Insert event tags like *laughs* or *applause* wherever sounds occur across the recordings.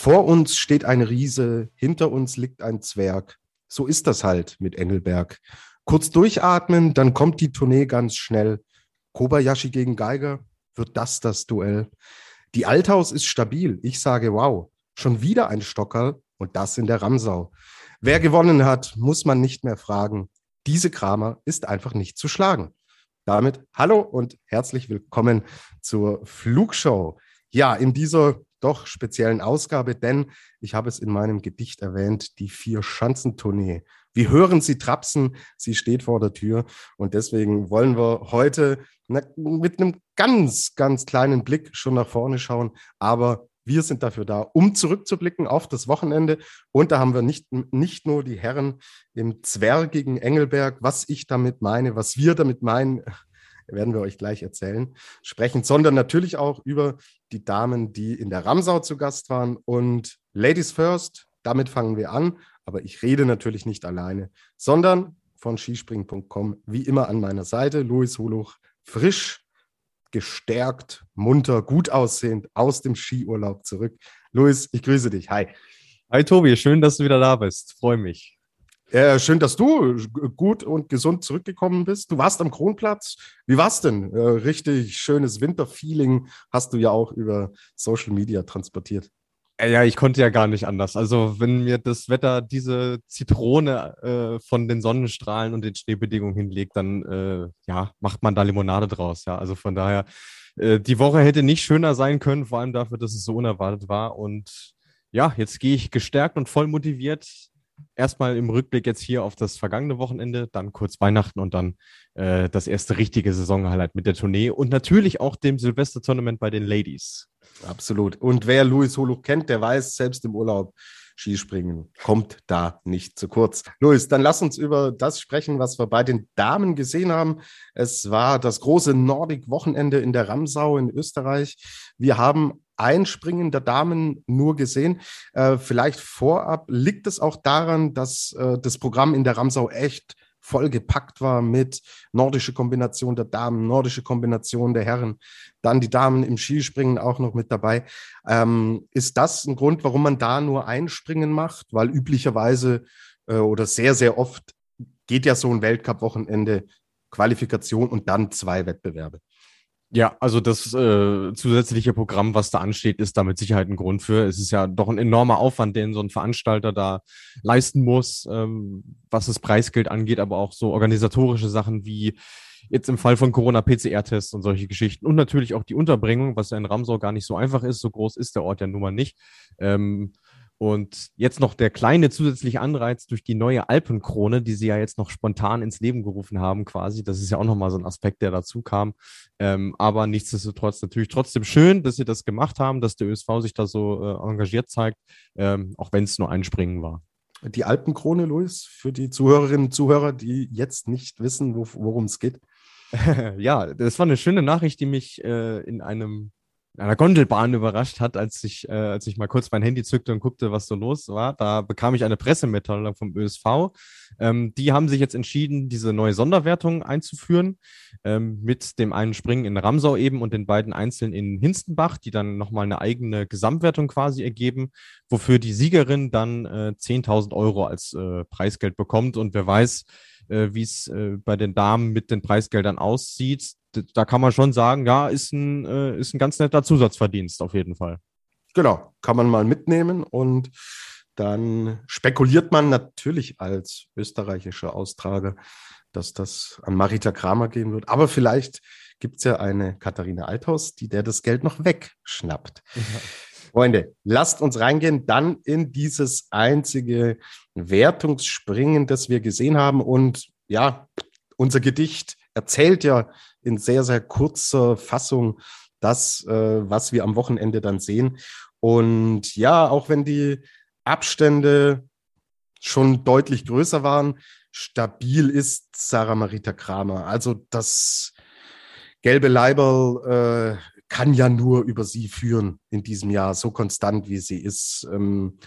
Vor uns steht ein Riese, hinter uns liegt ein Zwerg. So ist das halt mit Engelberg. Kurz durchatmen, dann kommt die Tournee ganz schnell. Kobayashi gegen Geiger, wird das das Duell? Die Althaus ist stabil. Ich sage wow. Schon wieder ein Stockerl und das in der Ramsau. Wer gewonnen hat, muss man nicht mehr fragen. Diese Kramer ist einfach nicht zu schlagen. Damit hallo und herzlich willkommen zur Flugshow. Ja, in dieser doch speziellen Ausgabe, denn ich habe es in meinem Gedicht erwähnt, die Vier-Schanzentournee. Wir hören sie trapsen, sie steht vor der Tür und deswegen wollen wir heute mit einem ganz, ganz kleinen Blick schon nach vorne schauen, aber wir sind dafür da, um zurückzublicken auf das Wochenende. Und da haben wir nicht, nicht nur die Herren im zwergigen Engelberg, was ich damit meine, was wir damit meinen, werden wir euch gleich erzählen, sprechen, sondern natürlich auch über die Damen, die in der Ramsau zu Gast waren. Und Ladies First, damit fangen wir an. Aber ich rede natürlich nicht alleine, sondern von skispringen.com, wie immer an meiner Seite, Luis Holuch, frisch, gestärkt, munter, gut aussehend, aus dem Skiurlaub zurück. Luis, ich grüße dich. Hi. Hi Tobi, schön, dass du wieder da bist. Freue mich. Äh, schön, dass du gut und gesund zurückgekommen bist. Du warst am Kronplatz. Wie war's denn? Äh, richtig schönes Winterfeeling hast du ja auch über Social Media transportiert. Ja, ich konnte ja gar nicht anders. Also, wenn mir das Wetter diese Zitrone äh, von den Sonnenstrahlen und den Schneebedingungen hinlegt, dann äh, ja, macht man da Limonade draus. Ja, also von daher, äh, die Woche hätte nicht schöner sein können, vor allem dafür, dass es so unerwartet war. Und ja, jetzt gehe ich gestärkt und voll motiviert erstmal im Rückblick jetzt hier auf das vergangene Wochenende, dann kurz Weihnachten und dann äh, das erste richtige Saisonhighlight mit der Tournee und natürlich auch dem Silvester-Tournament bei den Ladies. Absolut. Und wer Louis Holuch kennt, der weiß, selbst im Urlaub, Skispringen kommt da nicht zu kurz. Luis, dann lass uns über das sprechen, was wir bei den Damen gesehen haben. Es war das große Nordic-Wochenende in der Ramsau in Österreich. Wir haben Einspringen der Damen nur gesehen. Äh, vielleicht vorab liegt es auch daran, dass äh, das Programm in der Ramsau echt voll gepackt war mit nordische Kombination der Damen, nordische Kombination der Herren, dann die Damen im Skispringen auch noch mit dabei. Ähm, ist das ein Grund, warum man da nur Einspringen macht? Weil üblicherweise äh, oder sehr, sehr oft geht ja so ein Weltcup-Wochenende Qualifikation und dann zwei Wettbewerbe. Ja, also das äh, zusätzliche Programm, was da ansteht, ist da mit Sicherheit ein Grund für. Es ist ja doch ein enormer Aufwand, den so ein Veranstalter da leisten muss, ähm, was das Preisgeld angeht, aber auch so organisatorische Sachen wie jetzt im Fall von Corona PCR-Tests und solche Geschichten und natürlich auch die Unterbringung, was ja in Ramsau gar nicht so einfach ist. So groß ist der Ort ja nun mal nicht. Ähm, und jetzt noch der kleine zusätzliche Anreiz durch die neue Alpenkrone, die sie ja jetzt noch spontan ins Leben gerufen haben, quasi. Das ist ja auch nochmal so ein Aspekt, der dazu kam. Ähm, aber nichtsdestotrotz natürlich trotzdem schön, dass sie das gemacht haben, dass der ÖSV sich da so äh, engagiert zeigt, ähm, auch wenn es nur ein Springen war. Die Alpenkrone, Luis, für die Zuhörerinnen und Zuhörer, die jetzt nicht wissen, worum es geht. *laughs* ja, das war eine schöne Nachricht, die mich äh, in einem einer Gondelbahn überrascht hat, als ich, äh, als ich mal kurz mein Handy zückte und guckte, was so los war. Da bekam ich eine Pressemitteilung vom ÖSV. Ähm, die haben sich jetzt entschieden, diese neue Sonderwertung einzuführen, ähm, mit dem einen Springen in Ramsau eben und den beiden Einzelnen in Hinstenbach, die dann nochmal eine eigene Gesamtwertung quasi ergeben, wofür die Siegerin dann äh, 10.000 Euro als äh, Preisgeld bekommt. Und wer weiß, äh, wie es äh, bei den Damen mit den Preisgeldern aussieht da kann man schon sagen, ja, ist ein, äh, ist ein ganz netter Zusatzverdienst auf jeden Fall. Genau, kann man mal mitnehmen und dann spekuliert man natürlich als österreichischer Austrager, dass das an Marita Kramer gehen wird. Aber vielleicht gibt es ja eine Katharina Althaus, die der das Geld noch wegschnappt. Ja. Freunde, lasst uns reingehen dann in dieses einzige Wertungsspringen, das wir gesehen haben. Und ja, unser Gedicht erzählt ja in sehr, sehr kurzer Fassung das, äh, was wir am Wochenende dann sehen. Und ja, auch wenn die Abstände schon deutlich größer waren. Stabil ist Sarah Marita Kramer. Also das gelbe Leiberl äh, kann ja nur über sie führen in diesem Jahr, so konstant wie sie ist. Ähm,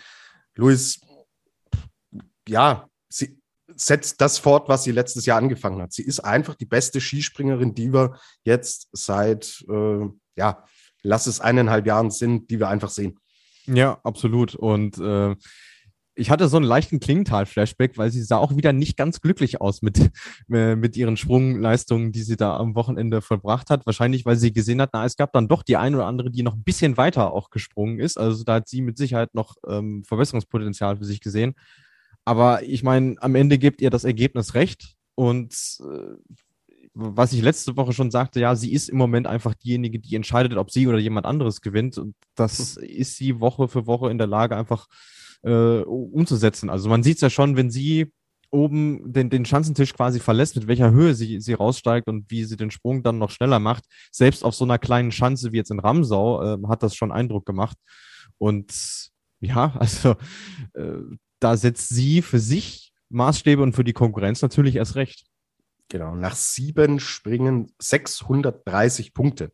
Luis, ja, sie setzt das fort, was sie letztes Jahr angefangen hat. Sie ist einfach die beste Skispringerin, die wir jetzt seit, äh, ja, lass es eineinhalb Jahren sind, die wir einfach sehen. Ja, absolut. Und äh, ich hatte so einen leichten Klingenthal-Flashback, weil sie sah auch wieder nicht ganz glücklich aus mit, *laughs* äh, mit ihren Sprungleistungen, die sie da am Wochenende vollbracht hat. Wahrscheinlich, weil sie gesehen hat, na, es gab dann doch die eine oder andere, die noch ein bisschen weiter auch gesprungen ist. Also da hat sie mit Sicherheit noch ähm, Verbesserungspotenzial für sich gesehen. Aber ich meine, am Ende gibt ihr das Ergebnis recht. Und äh, was ich letzte Woche schon sagte, ja, sie ist im Moment einfach diejenige, die entscheidet, ob sie oder jemand anderes gewinnt. Und das ist sie Woche für Woche in der Lage, einfach äh, umzusetzen. Also man sieht es ja schon, wenn sie oben den, den Schanzentisch quasi verlässt, mit welcher Höhe sie, sie raussteigt und wie sie den Sprung dann noch schneller macht. Selbst auf so einer kleinen Schanze wie jetzt in Ramsau äh, hat das schon Eindruck gemacht. Und ja, *laughs* also äh, da setzt sie für sich Maßstäbe und für die Konkurrenz natürlich erst recht. Genau, nach sieben Springen 630 Punkte.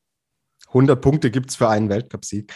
100 Punkte gibt es für einen Weltcupsieg.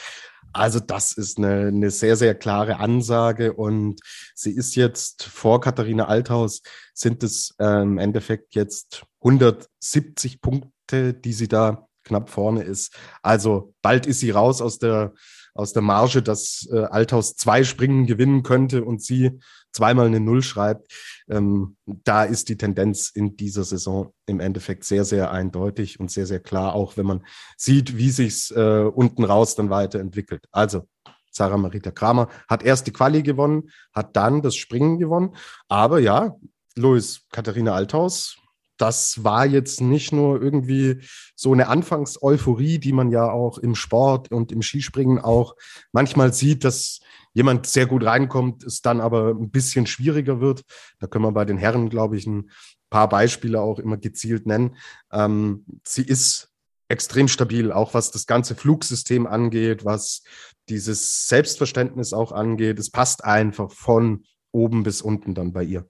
Also das ist eine, eine sehr, sehr klare Ansage und sie ist jetzt vor Katharina Althaus, sind es äh, im Endeffekt jetzt 170 Punkte, die sie da knapp vorne ist. Also bald ist sie raus aus der, aus der Marge, dass äh, Althaus zwei Springen gewinnen könnte und sie zweimal eine Null schreibt. Ähm, da ist die Tendenz in dieser Saison im Endeffekt sehr, sehr eindeutig und sehr, sehr klar, auch wenn man sieht, wie sich's äh, unten raus dann weiterentwickelt. Also Sarah Marita Kramer hat erst die Quali gewonnen, hat dann das Springen gewonnen. Aber ja, Louis Katharina Althaus das war jetzt nicht nur irgendwie so eine Anfangseuphorie, die man ja auch im Sport und im Skispringen auch manchmal sieht, dass jemand sehr gut reinkommt, es dann aber ein bisschen schwieriger wird. Da können wir bei den Herren, glaube ich, ein paar Beispiele auch immer gezielt nennen. Ähm, sie ist extrem stabil, auch was das ganze Flugsystem angeht, was dieses Selbstverständnis auch angeht. Es passt einfach von oben bis unten dann bei ihr.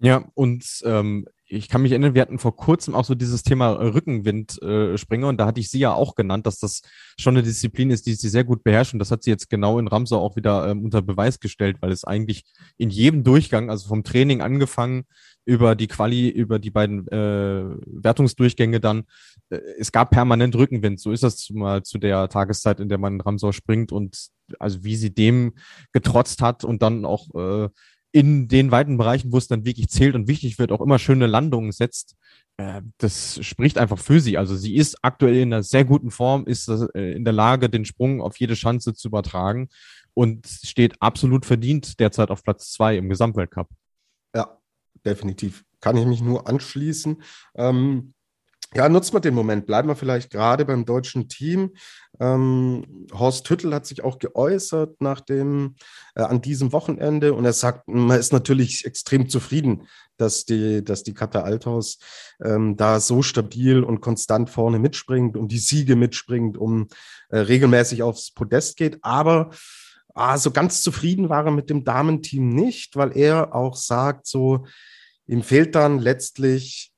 Ja, und ähm, ich kann mich erinnern, wir hatten vor kurzem auch so dieses Thema Rückenwindspringer äh, und da hatte ich sie ja auch genannt, dass das schon eine Disziplin ist, die sie sehr gut beherrscht und das hat sie jetzt genau in Ramsau auch wieder ähm, unter Beweis gestellt, weil es eigentlich in jedem Durchgang, also vom Training angefangen über die Quali, über die beiden äh, Wertungsdurchgänge dann, äh, es gab permanent Rückenwind. So ist das mal zu der Tageszeit, in der man in Ramsau springt und also wie sie dem getrotzt hat und dann auch äh, in den weiten Bereichen, wo es dann wirklich zählt und wichtig wird, auch immer schöne Landungen setzt, äh, das spricht einfach für sie. Also sie ist aktuell in einer sehr guten Form, ist äh, in der Lage, den Sprung auf jede Schanze zu übertragen und steht absolut verdient derzeit auf Platz zwei im Gesamtweltcup. Ja, definitiv. Kann ich mich nur anschließen. Ähm, ja, nutzt man den Moment. Bleiben wir vielleicht gerade beim deutschen Team. Ähm, Horst Hüttel hat sich auch geäußert nach dem, äh, an diesem Wochenende und er sagt, man ist natürlich extrem zufrieden, dass die, dass die Katar Althaus ähm, da so stabil und konstant vorne mitspringt, um die Siege mitspringt, um äh, regelmäßig aufs Podest geht. Aber ah, so ganz zufrieden war er mit dem Damenteam nicht, weil er auch sagt, so, ihm fehlt dann letztlich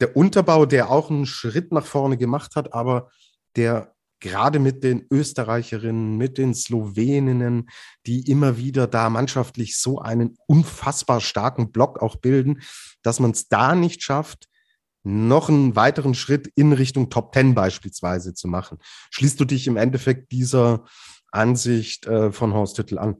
der Unterbau, der auch einen Schritt nach vorne gemacht hat, aber der gerade mit den Österreicherinnen, mit den Sloweninnen, die immer wieder da mannschaftlich so einen unfassbar starken Block auch bilden, dass man es da nicht schafft, noch einen weiteren Schritt in Richtung Top Ten beispielsweise zu machen. Schließt du dich im Endeffekt dieser Ansicht äh, von Horst Hüttel an?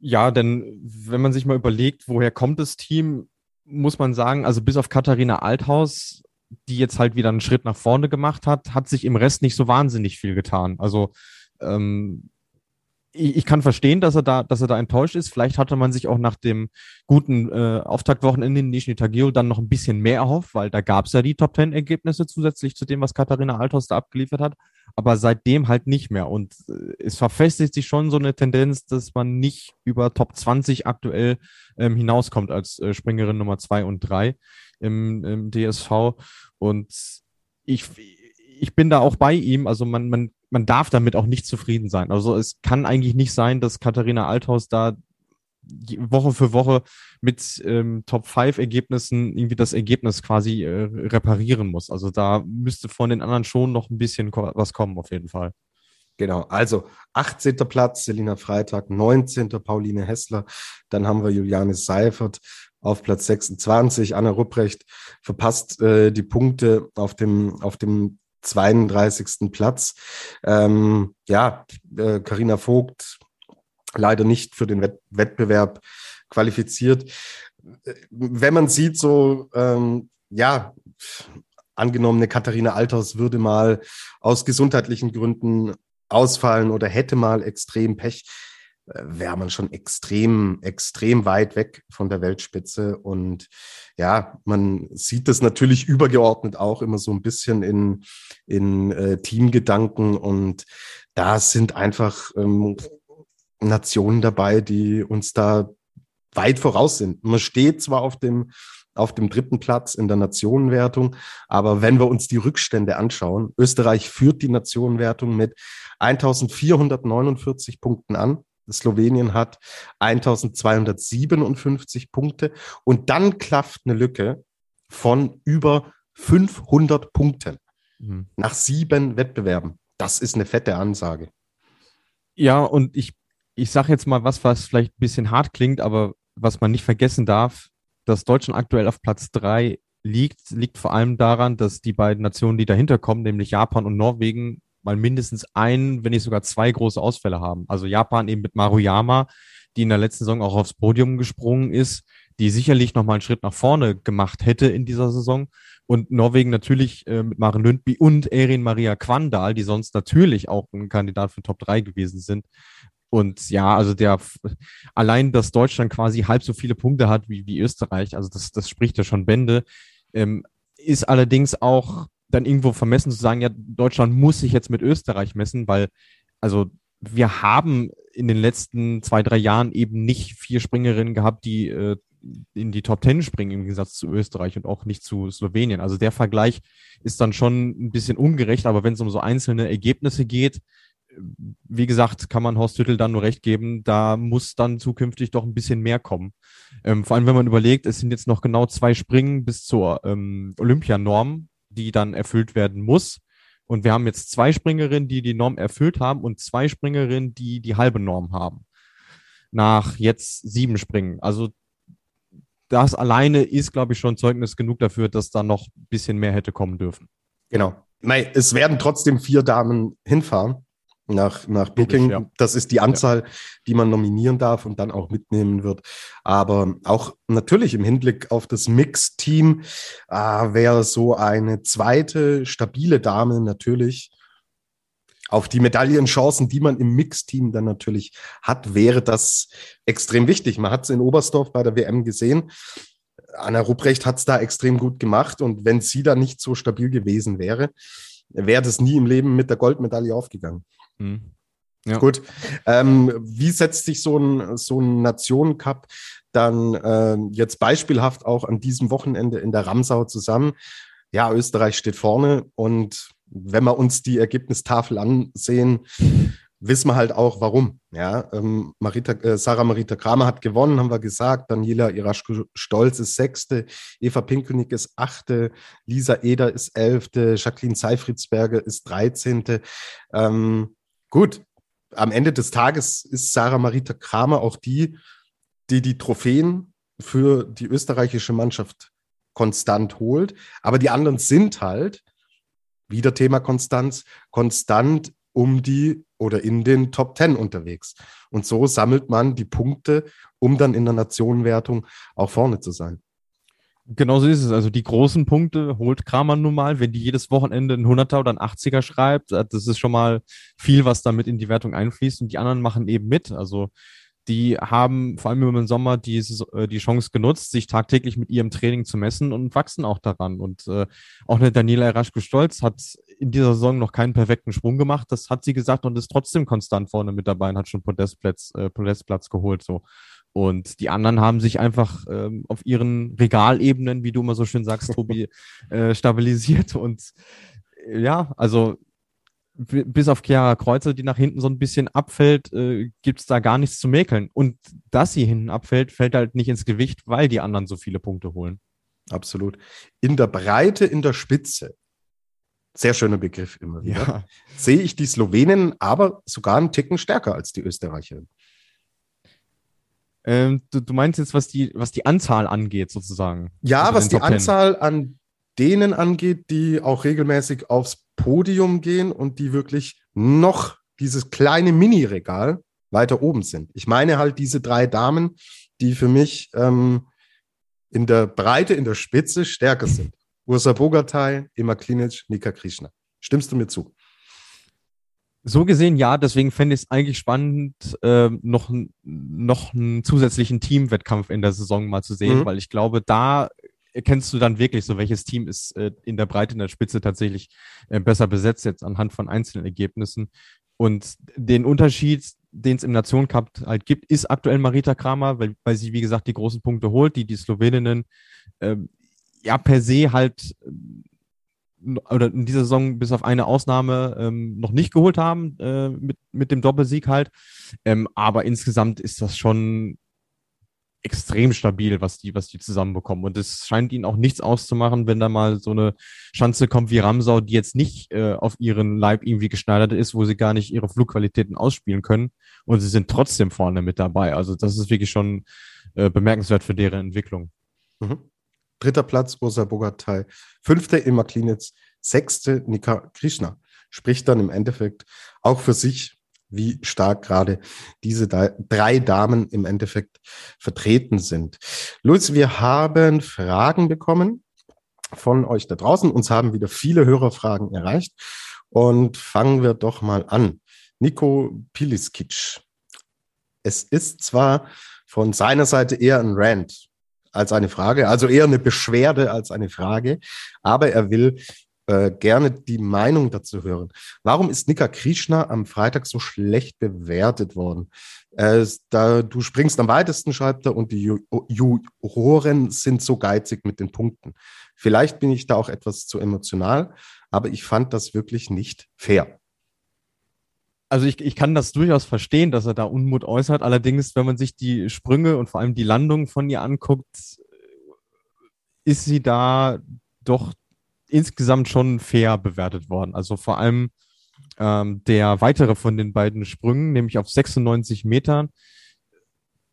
Ja, denn wenn man sich mal überlegt, woher kommt das Team, muss man sagen, also bis auf Katharina Althaus, die jetzt halt wieder einen Schritt nach vorne gemacht hat, hat sich im Rest nicht so wahnsinnig viel getan. Also ähm, ich, ich kann verstehen, dass er da, dass er da enttäuscht ist. Vielleicht hatte man sich auch nach dem guten äh, Auftaktwochenende in Nizhny Tagil dann noch ein bisschen mehr erhofft, weil da gab es ja die Top Ten Ergebnisse zusätzlich zu dem, was Katharina Althaus da abgeliefert hat. Aber seitdem halt nicht mehr. Und äh, es verfestigt sich schon so eine Tendenz, dass man nicht über Top 20 aktuell ähm, hinauskommt als äh, Springerin Nummer zwei und drei im, im DSV. Und ich, ich bin da auch bei ihm. Also man, man man darf damit auch nicht zufrieden sein. Also es kann eigentlich nicht sein, dass Katharina Althaus da Woche für Woche mit ähm, Top-5-Ergebnissen irgendwie das Ergebnis quasi äh, reparieren muss. Also da müsste von den anderen schon noch ein bisschen was kommen, auf jeden Fall. Genau, also 18. Platz, Selina Freitag, 19. Pauline Hessler, dann haben wir Juliane Seifert auf Platz 26, Anna Rupprecht verpasst äh, die Punkte auf dem, auf dem 32. Platz. Ähm, ja, Karina äh, Vogt leider nicht für den Wett Wettbewerb qualifiziert. Wenn man sieht, so, ähm, ja, angenommen, Katharina Althaus würde mal aus gesundheitlichen Gründen ausfallen oder hätte mal extrem Pech, äh, wäre man schon extrem, extrem weit weg von der Weltspitze. Und ja, man sieht das natürlich übergeordnet auch immer so ein bisschen in, in äh, Teamgedanken. Und da sind einfach ähm, Nationen dabei, die uns da weit voraus sind. Man steht zwar auf dem auf dem dritten Platz in der Nationenwertung. Aber wenn wir uns die Rückstände anschauen, Österreich führt die Nationenwertung mit 1449 Punkten an. Slowenien hat 1257 Punkte und dann klafft eine Lücke von über 500 Punkten mhm. nach sieben Wettbewerben. Das ist eine fette Ansage. Ja, und ich, ich sage jetzt mal was, was vielleicht ein bisschen hart klingt, aber was man nicht vergessen darf, dass Deutschland aktuell auf Platz drei liegt, liegt vor allem daran, dass die beiden Nationen, die dahinter kommen, nämlich Japan und Norwegen, mal mindestens ein, wenn nicht sogar zwei große Ausfälle haben. Also Japan eben mit Maruyama, die in der letzten Saison auch aufs Podium gesprungen ist, die sicherlich nochmal einen Schritt nach vorne gemacht hätte in dieser Saison. Und Norwegen natürlich äh, mit Maren Lündby und Erin Maria Quandal, die sonst natürlich auch ein Kandidat für Top 3 gewesen sind. Und ja, also der allein, dass Deutschland quasi halb so viele Punkte hat wie, wie Österreich, also das, das spricht ja schon Bände, ähm, ist allerdings auch dann irgendwo vermessen zu sagen, ja, Deutschland muss sich jetzt mit Österreich messen, weil also wir haben in den letzten zwei, drei Jahren eben nicht vier Springerinnen gehabt, die äh, in die Top Ten springen im Gegensatz zu Österreich und auch nicht zu Slowenien. Also der Vergleich ist dann schon ein bisschen ungerecht, aber wenn es um so einzelne Ergebnisse geht, wie gesagt, kann man Horst Hüttel dann nur recht geben, da muss dann zukünftig doch ein bisschen mehr kommen. Ähm, vor allem, wenn man überlegt, es sind jetzt noch genau zwei Springen bis zur ähm, Olympianorm, die dann erfüllt werden muss. Und wir haben jetzt zwei Springerinnen, die die Norm erfüllt haben und zwei Springerinnen, die die halbe Norm haben. Nach jetzt sieben Springen. Also das alleine ist, glaube ich, schon Zeugnis genug dafür, dass da noch ein bisschen mehr hätte kommen dürfen. Genau. Es werden trotzdem vier Damen hinfahren nach, nach Peking. Ja. Das ist die Anzahl, ja. die man nominieren darf und dann auch mitnehmen wird. Aber auch natürlich im Hinblick auf das Mix-Team äh, wäre so eine zweite stabile Dame natürlich auf die Medaillenchancen, die man im Mix-Team dann natürlich hat, wäre das extrem wichtig. Man hat es in Oberstdorf bei der WM gesehen. Anna Rupprecht hat es da extrem gut gemacht und wenn sie da nicht so stabil gewesen wäre, wäre das nie im Leben mit der Goldmedaille aufgegangen. Mhm. Ja. Gut. Ähm, wie setzt sich so ein, so ein Nationencup dann äh, jetzt beispielhaft auch an diesem Wochenende in der Ramsau zusammen? Ja, Österreich steht vorne und wenn wir uns die Ergebnistafel ansehen, wissen wir halt auch, warum. Ja, ähm, Marita, äh, Sarah Marita Kramer hat gewonnen, haben wir gesagt. Daniela Iraschko-Stolz ist Sechste, Eva Pinkelnick ist Achte, Lisa Eder ist Elfte, Jacqueline Seifritzberger ist Dreizehnte. Ähm, Gut, am Ende des Tages ist Sarah Marita Kramer auch die, die die Trophäen für die österreichische Mannschaft konstant holt. Aber die anderen sind halt, wieder Thema Konstanz, konstant um die oder in den Top Ten unterwegs. Und so sammelt man die Punkte, um dann in der Nationenwertung auch vorne zu sein. Genau so ist es. Also die großen Punkte holt Kramer nun mal, wenn die jedes Wochenende ein 100er oder ein 80er schreibt. Äh, das ist schon mal viel, was damit in die Wertung einfließt. Und die anderen machen eben mit. Also die haben vor allem im Sommer die, äh, die Chance genutzt, sich tagtäglich mit ihrem Training zu messen und wachsen auch daran. Und äh, auch eine Daniela Eraschko-Stolz hat in dieser Saison noch keinen perfekten Sprung gemacht. Das hat sie gesagt und ist trotzdem konstant vorne mit dabei und hat schon Podestplatz, äh, Podestplatz geholt. So. Und die anderen haben sich einfach ähm, auf ihren Regalebenen, wie du immer so schön sagst, Tobi, *laughs* äh, stabilisiert. Und äh, ja, also bis auf Chiara Kreuzer, die nach hinten so ein bisschen abfällt, äh, gibt es da gar nichts zu mäkeln. Und dass sie hinten abfällt, fällt halt nicht ins Gewicht, weil die anderen so viele Punkte holen. Absolut. In der Breite, in der Spitze. Sehr schöner Begriff immer wieder. Ja. Sehe ich die Slowenen aber sogar einen Ticken stärker als die Österreicherin. Ähm, du, du, meinst jetzt, was die, was die Anzahl angeht, sozusagen? Ja, also was die Anzahl an denen angeht, die auch regelmäßig aufs Podium gehen und die wirklich noch dieses kleine Mini-Regal weiter oben sind. Ich meine halt diese drei Damen, die für mich ähm, in der Breite, in der Spitze stärker sind. Ursa Bogatay, Emma Klinic, Nika Krishna. Stimmst du mir zu? So gesehen ja, deswegen fände ich es eigentlich spannend, äh, noch, noch einen zusätzlichen Teamwettkampf in der Saison mal zu sehen, mhm. weil ich glaube, da erkennst du dann wirklich so, welches Team ist äh, in der Breite, in der Spitze tatsächlich äh, besser besetzt, jetzt anhand von einzelnen Ergebnissen. Und den Unterschied, den es im Nation Cup halt gibt, ist aktuell Marita Kramer, weil, weil sie, wie gesagt, die großen Punkte holt, die die Sloweninnen äh, ja per se halt oder in dieser Saison bis auf eine Ausnahme ähm, noch nicht geholt haben äh, mit, mit dem Doppelsieg halt. Ähm, aber insgesamt ist das schon extrem stabil, was die, was die zusammenbekommen. Und es scheint ihnen auch nichts auszumachen, wenn da mal so eine Schanze kommt wie Ramsau, die jetzt nicht äh, auf ihren Leib irgendwie geschneidert ist, wo sie gar nicht ihre Flugqualitäten ausspielen können. Und sie sind trotzdem vorne mit dabei. Also das ist wirklich schon äh, bemerkenswert für deren Entwicklung. Mhm. Dritter Platz Ursa Bogatay. Fünfte Emma Klinitz. Sechste Nika Krishna. Spricht dann im Endeffekt auch für sich, wie stark gerade diese drei Damen im Endeffekt vertreten sind. Luis, wir haben Fragen bekommen von euch da draußen. Uns haben wieder viele Hörerfragen erreicht. Und fangen wir doch mal an. Nico Piliskic. Es ist zwar von seiner Seite eher ein Rant, als eine Frage, also eher eine Beschwerde als eine Frage. Aber er will äh, gerne die Meinung dazu hören. Warum ist Nika Krishna am Freitag so schlecht bewertet worden? Äh, da, du springst am weitesten, schreibt er, und die Juroren sind so geizig mit den Punkten. Vielleicht bin ich da auch etwas zu emotional, aber ich fand das wirklich nicht fair also ich, ich kann das durchaus verstehen, dass er da Unmut äußert. Allerdings, wenn man sich die Sprünge und vor allem die Landung von ihr anguckt, ist sie da doch insgesamt schon fair bewertet worden. Also vor allem ähm, der weitere von den beiden Sprüngen, nämlich auf 96 Metern,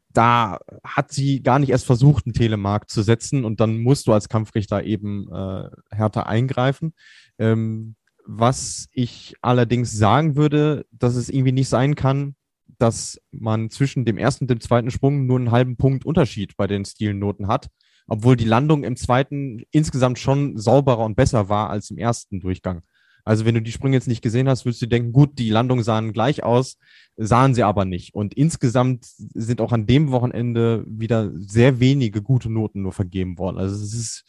da hat sie gar nicht erst versucht, einen Telemark zu setzen und dann musst du als Kampfrichter eben äh, härter eingreifen. Ähm, was ich allerdings sagen würde, dass es irgendwie nicht sein kann, dass man zwischen dem ersten und dem zweiten Sprung nur einen halben Punkt Unterschied bei den Stilnoten hat, obwohl die Landung im zweiten insgesamt schon sauberer und besser war als im ersten Durchgang. Also wenn du die Sprünge jetzt nicht gesehen hast, würdest du denken, gut, die Landungen sahen gleich aus, sahen sie aber nicht. Und insgesamt sind auch an dem Wochenende wieder sehr wenige gute Noten nur vergeben worden. Also es ist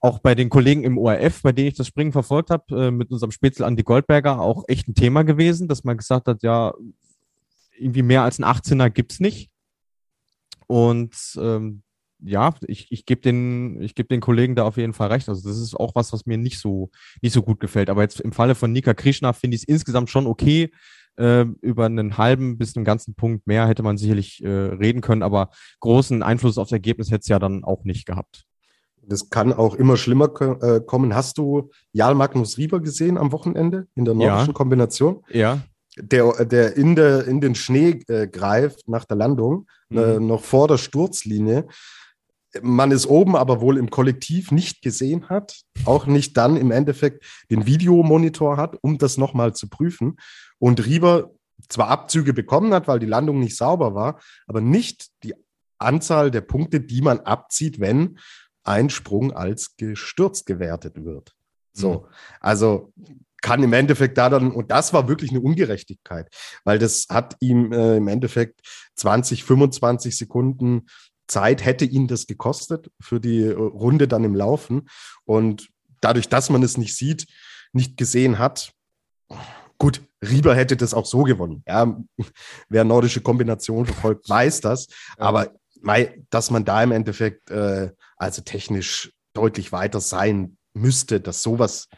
auch bei den Kollegen im ORF, bei denen ich das Springen verfolgt habe, äh, mit unserem Spätzle Andi Goldberger auch echt ein Thema gewesen, dass man gesagt hat, ja, irgendwie mehr als ein 18er gibt's nicht. Und ähm, ja, ich, ich gebe den, ich geb den Kollegen da auf jeden Fall recht. Also das ist auch was, was mir nicht so, nicht so gut gefällt. Aber jetzt im Falle von Nika Krishna finde ich es insgesamt schon okay. Äh, über einen halben bis einen ganzen Punkt mehr hätte man sicherlich äh, reden können, aber großen Einfluss aufs Ergebnis hätte es ja dann auch nicht gehabt. Das kann auch immer schlimmer äh, kommen. Hast du Jarl Magnus Rieber gesehen am Wochenende in der nordischen ja. Kombination? Ja. Der, der in, der in den Schnee äh, greift nach der Landung, mhm. äh, noch vor der Sturzlinie. Man ist oben, aber wohl im Kollektiv nicht gesehen hat, auch nicht dann im Endeffekt den Videomonitor hat, um das nochmal zu prüfen. Und Rieber zwar Abzüge bekommen hat, weil die Landung nicht sauber war, aber nicht die Anzahl der Punkte, die man abzieht, wenn ein Sprung als gestürzt gewertet wird. So, mhm. also kann im Endeffekt da dann, und das war wirklich eine Ungerechtigkeit, weil das hat ihm äh, im Endeffekt 20, 25 Sekunden Zeit hätte ihn das gekostet für die äh, Runde dann im Laufen. Und dadurch, dass man es nicht sieht, nicht gesehen hat, gut, Rieber hätte das auch so gewonnen. Ja, wer nordische Kombination verfolgt, weiß das. Aber dass man da im Endeffekt äh, also technisch deutlich weiter sein müsste, dass sowas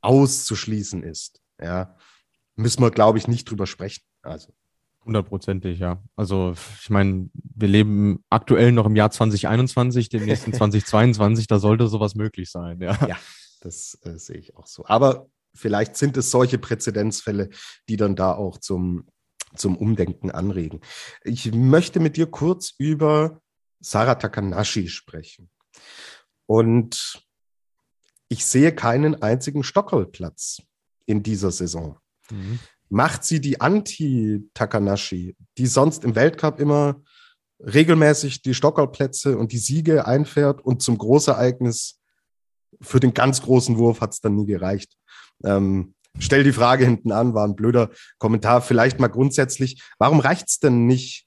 auszuschließen ist. ja, müssen wir, glaube ich, nicht drüber sprechen. Also. Hundertprozentig, ja. Also ich meine, wir leben aktuell noch im Jahr 2021, dem nächsten *laughs* 2022, da sollte sowas möglich sein, ja. Ja, das äh, sehe ich auch so. Aber vielleicht sind es solche Präzedenzfälle, die dann da auch zum, zum Umdenken anregen. Ich möchte mit dir kurz über Sarah Takanashi sprechen. Und ich sehe keinen einzigen Stockholplatz in dieser Saison. Mhm macht sie die Anti-Takanashi, die sonst im Weltcup immer regelmäßig die Stockerplätze und die Siege einfährt und zum Großereignis für den ganz großen Wurf hat es dann nie gereicht. Ähm, stell die Frage hinten an, war ein blöder Kommentar. Vielleicht mal grundsätzlich, warum reicht es denn nicht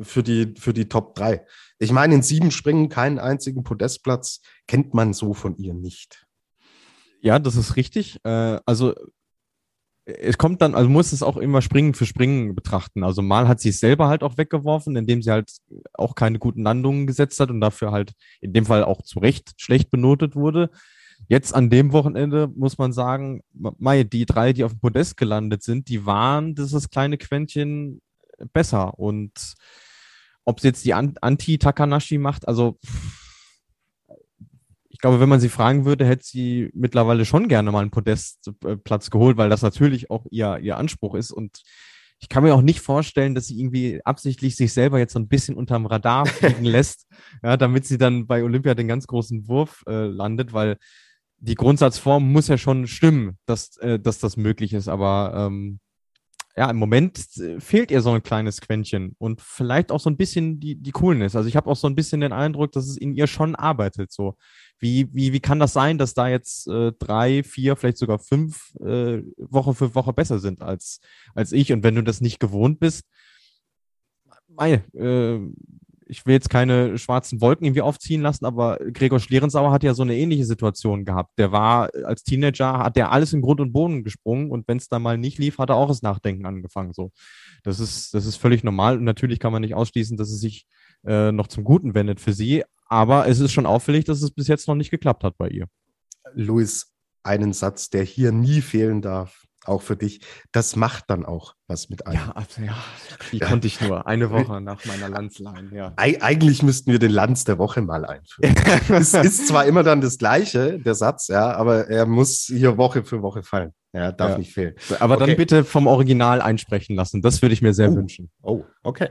für die, für die Top 3? Ich meine, in sieben Springen keinen einzigen Podestplatz kennt man so von ihr nicht. Ja, das ist richtig. Äh, also es kommt dann, also muss es auch immer Springen für Springen betrachten. Also mal hat sie es selber halt auch weggeworfen, indem sie halt auch keine guten Landungen gesetzt hat und dafür halt in dem Fall auch zu Recht schlecht benotet wurde. Jetzt an dem Wochenende muss man sagen, Mai, die drei, die auf dem Podest gelandet sind, die waren dieses kleine Quäntchen besser. Und ob sie jetzt die Anti-Takanashi macht, also glaube, wenn man sie fragen würde, hätte sie mittlerweile schon gerne mal einen Podestplatz geholt, weil das natürlich auch ihr, ihr Anspruch ist. Und ich kann mir auch nicht vorstellen, dass sie irgendwie absichtlich sich selber jetzt so ein bisschen unterm Radar fliegen *laughs* lässt, ja, damit sie dann bei Olympia den ganz großen Wurf äh, landet, weil die Grundsatzform muss ja schon stimmen, dass, äh, dass das möglich ist. Aber ähm, ja, im Moment äh, fehlt ihr so ein kleines Quäntchen und vielleicht auch so ein bisschen die, die Coolness. Also ich habe auch so ein bisschen den Eindruck, dass es in ihr schon arbeitet. So, wie, wie, wie kann das sein, dass da jetzt äh, drei, vier, vielleicht sogar fünf äh, Woche für Woche besser sind als, als ich? Und wenn du das nicht gewohnt bist, mei, äh, ich will jetzt keine schwarzen Wolken irgendwie aufziehen lassen, aber Gregor Schlierenzauer hat ja so eine ähnliche Situation gehabt. Der war als Teenager, hat der alles in Grund und Boden gesprungen und wenn es da mal nicht lief, hat er auch das Nachdenken angefangen. So, das ist, das ist völlig normal und natürlich kann man nicht ausschließen, dass es sich äh, noch zum Guten wendet für sie. Aber es ist schon auffällig, dass es bis jetzt noch nicht geklappt hat bei ihr. Luis, einen Satz, der hier nie fehlen darf, auch für dich. Das macht dann auch was mit einem. Ja, also, ja wie *laughs* ja. konnte ich nur? Eine Woche nach meiner Landslein, ja. Eig eigentlich müssten wir den Lanz der Woche mal einführen. *laughs* es ist zwar immer dann das Gleiche, der Satz, ja, aber er muss hier Woche für Woche fallen. Ja, darf ja. nicht fehlen. Aber okay. dann bitte vom Original einsprechen lassen. Das würde ich mir sehr oh. wünschen. Oh, okay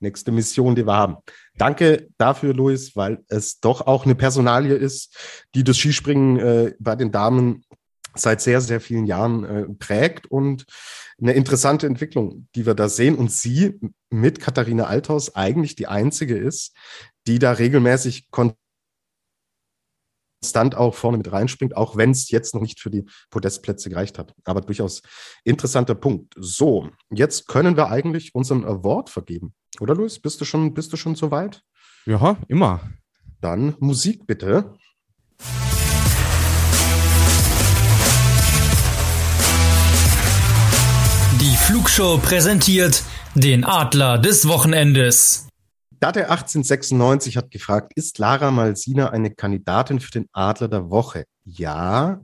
nächste Mission, die wir haben. Danke dafür, Luis, weil es doch auch eine Personalie ist, die das Skispringen äh, bei den Damen seit sehr, sehr vielen Jahren äh, prägt und eine interessante Entwicklung, die wir da sehen. Und sie mit Katharina Althaus eigentlich die einzige ist, die da regelmäßig konstant auch vorne mit reinspringt, auch wenn es jetzt noch nicht für die Podestplätze gereicht hat. Aber durchaus interessanter Punkt. So, jetzt können wir eigentlich unseren Award vergeben. Oder Luis, bist du schon, bist du schon soweit? Ja, immer. Dann Musik bitte. Flugshow präsentiert den Adler des Wochenendes. Date 1896 hat gefragt, ist Lara Malsina eine Kandidatin für den Adler der Woche? Ja,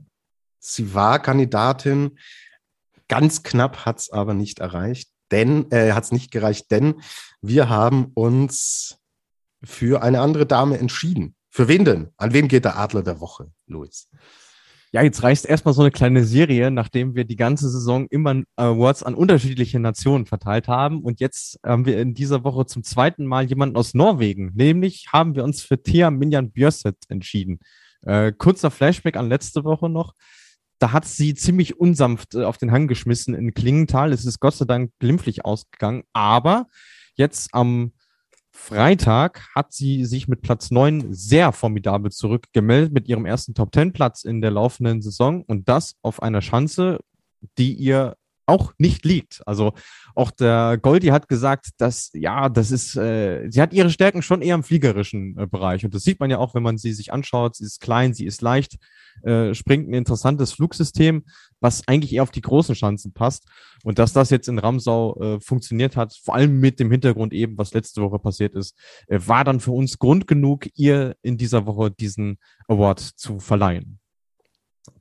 sie war Kandidatin. Ganz knapp hat es aber nicht erreicht, denn äh, hat es nicht gereicht, denn wir haben uns für eine andere Dame entschieden. Für wen denn? An wem geht der Adler der Woche, Luis? Ja, jetzt reicht erstmal so eine kleine Serie, nachdem wir die ganze Saison immer Awards an unterschiedliche Nationen verteilt haben. Und jetzt haben wir in dieser Woche zum zweiten Mal jemanden aus Norwegen. Nämlich haben wir uns für Thea Minjan Björset entschieden. Äh, kurzer Flashback an letzte Woche noch. Da hat sie ziemlich unsanft äh, auf den Hang geschmissen in Klingenthal. Es ist Gott sei Dank glimpflich ausgegangen. Aber jetzt am Freitag hat sie sich mit Platz 9 sehr formidabel zurückgemeldet mit ihrem ersten Top-10-Platz in der laufenden Saison. Und das auf einer Schanze, die ihr auch nicht liegt. Also auch der Goldi hat gesagt, dass ja, das ist, äh, sie hat ihre Stärken schon eher im fliegerischen äh, Bereich und das sieht man ja auch, wenn man sie sich anschaut. Sie ist klein, sie ist leicht, äh, springt ein interessantes Flugsystem, was eigentlich eher auf die großen Chancen passt. Und dass das jetzt in Ramsau äh, funktioniert hat, vor allem mit dem Hintergrund eben, was letzte Woche passiert ist, äh, war dann für uns Grund genug, ihr in dieser Woche diesen Award zu verleihen.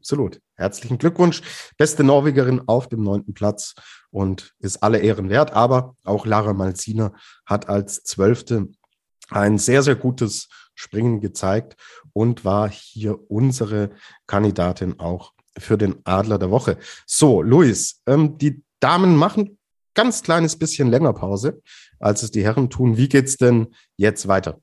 Absolut. Herzlichen Glückwunsch. Beste Norwegerin auf dem neunten Platz und ist alle Ehren wert. Aber auch Lara Malzina hat als Zwölfte ein sehr, sehr gutes Springen gezeigt und war hier unsere Kandidatin auch für den Adler der Woche. So, Luis, ähm, die Damen machen ganz kleines bisschen länger Pause, als es die Herren tun. Wie geht's denn jetzt weiter?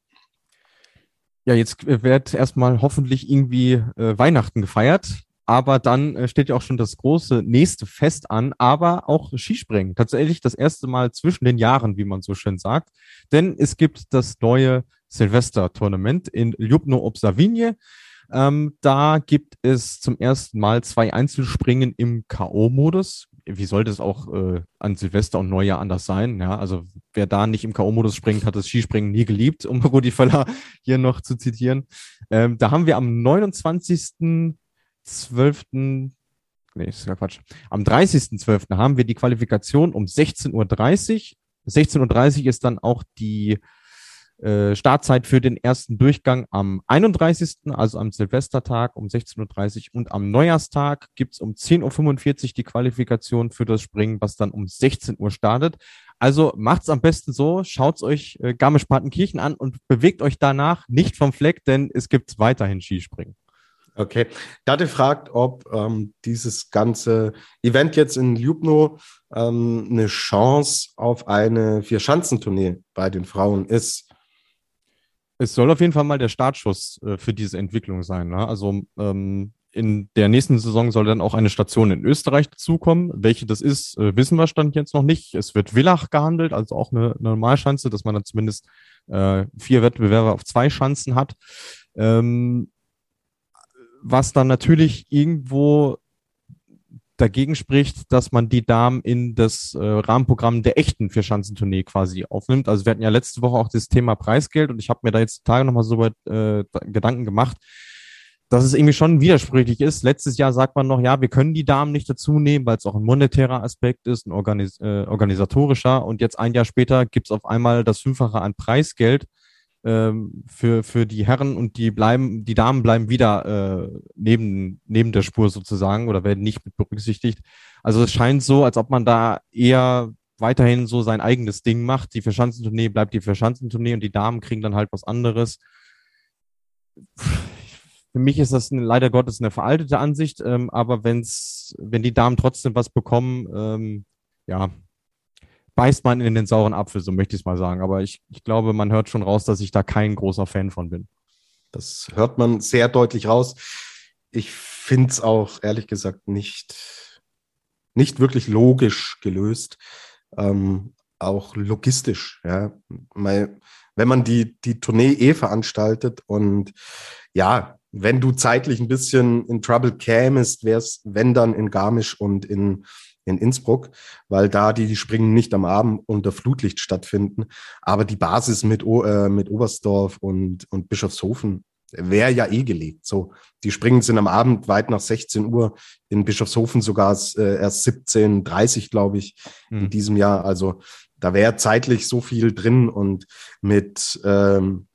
Ja, jetzt wird erstmal hoffentlich irgendwie äh, Weihnachten gefeiert. Aber dann äh, steht ja auch schon das große nächste Fest an, aber auch Skispringen. Tatsächlich das erste Mal zwischen den Jahren, wie man so schön sagt. Denn es gibt das neue Silvester-Tournament in Ljubno ob Savinje. Ähm, da gibt es zum ersten Mal zwei Einzelspringen im K.O.-Modus. Wie sollte es auch äh, an Silvester und Neujahr anders sein? Ja, also wer da nicht im K.O.-Modus springt, hat das Skispringen nie geliebt, um *laughs* Rudi Völler hier noch zu zitieren. Ähm, da haben wir am 29. 12. Nee, ist ja Quatsch. Am 30.12. haben wir die Qualifikation um 16.30 Uhr. 16.30 Uhr ist dann auch die äh, Startzeit für den ersten Durchgang am 31., also am Silvestertag um 16.30 Uhr und am Neujahrstag gibt's um 10.45 Uhr die Qualifikation für das Springen, was dann um 16 Uhr startet. Also macht's am besten so, schaut's euch äh, Garmisch-Partenkirchen an und bewegt euch danach nicht vom Fleck, denn es gibt weiterhin Skispringen. Okay. Date fragt, ob ähm, dieses ganze Event jetzt in Ljubno ähm, eine Chance auf eine Vier-Schanzentournee bei den Frauen ist. Es soll auf jeden Fall mal der Startschuss äh, für diese Entwicklung sein. Ne? Also ähm, in der nächsten Saison soll dann auch eine Station in Österreich dazukommen. Welche das ist, äh, wissen wir stand jetzt noch nicht. Es wird Villach gehandelt, also auch eine, eine Normalschanze, dass man dann zumindest äh, vier Wettbewerber auf zwei Schanzen hat. Ähm, was dann natürlich irgendwo dagegen spricht, dass man die Damen in das äh, Rahmenprogramm der echten Vierschanzentournee quasi aufnimmt. Also wir hatten ja letzte Woche auch das Thema Preisgeld und ich habe mir da jetzt Tage nochmal so weit äh, Gedanken gemacht, dass es irgendwie schon widersprüchlich ist. Letztes Jahr sagt man noch, ja, wir können die Damen nicht dazu nehmen, weil es auch ein monetärer Aspekt ist, ein organis äh, organisatorischer. Und jetzt ein Jahr später gibt's auf einmal das Fünffache an Preisgeld ähm, für, für die Herren und die bleiben, die Damen bleiben wieder äh, neben, neben der Spur sozusagen oder werden nicht mit berücksichtigt. Also es scheint so, als ob man da eher weiterhin so sein eigenes Ding macht. Die Verschanzentournee bleibt die Verschanzentournee und die Damen kriegen dann halt was anderes. Für mich ist das leider Gottes eine veraltete Ansicht, ähm, aber wenn's, wenn die Damen trotzdem was bekommen, ähm, ja, beißt man in den sauren Apfel, so möchte ich es mal sagen. Aber ich, ich glaube, man hört schon raus, dass ich da kein großer Fan von bin. Das hört man sehr deutlich raus. Ich finde es auch ehrlich gesagt nicht, nicht wirklich logisch gelöst. Ähm, auch logistisch. Ja. Weil, wenn man die, die Tournee eh veranstaltet und ja, wenn du zeitlich ein bisschen in Trouble kämest, wäre es, wenn dann in Garmisch und in in Innsbruck, weil da die, Springen nicht am Abend unter Flutlicht stattfinden. Aber die Basis mit, äh, mit Oberstdorf und, und Bischofshofen wäre ja eh gelegt. So, die Springen sind am Abend weit nach 16 Uhr, in Bischofshofen sogar äh, erst 17.30 glaube ich, mhm. in hm. diesem Jahr. Also da wäre zeitlich so viel drin und mit ähm,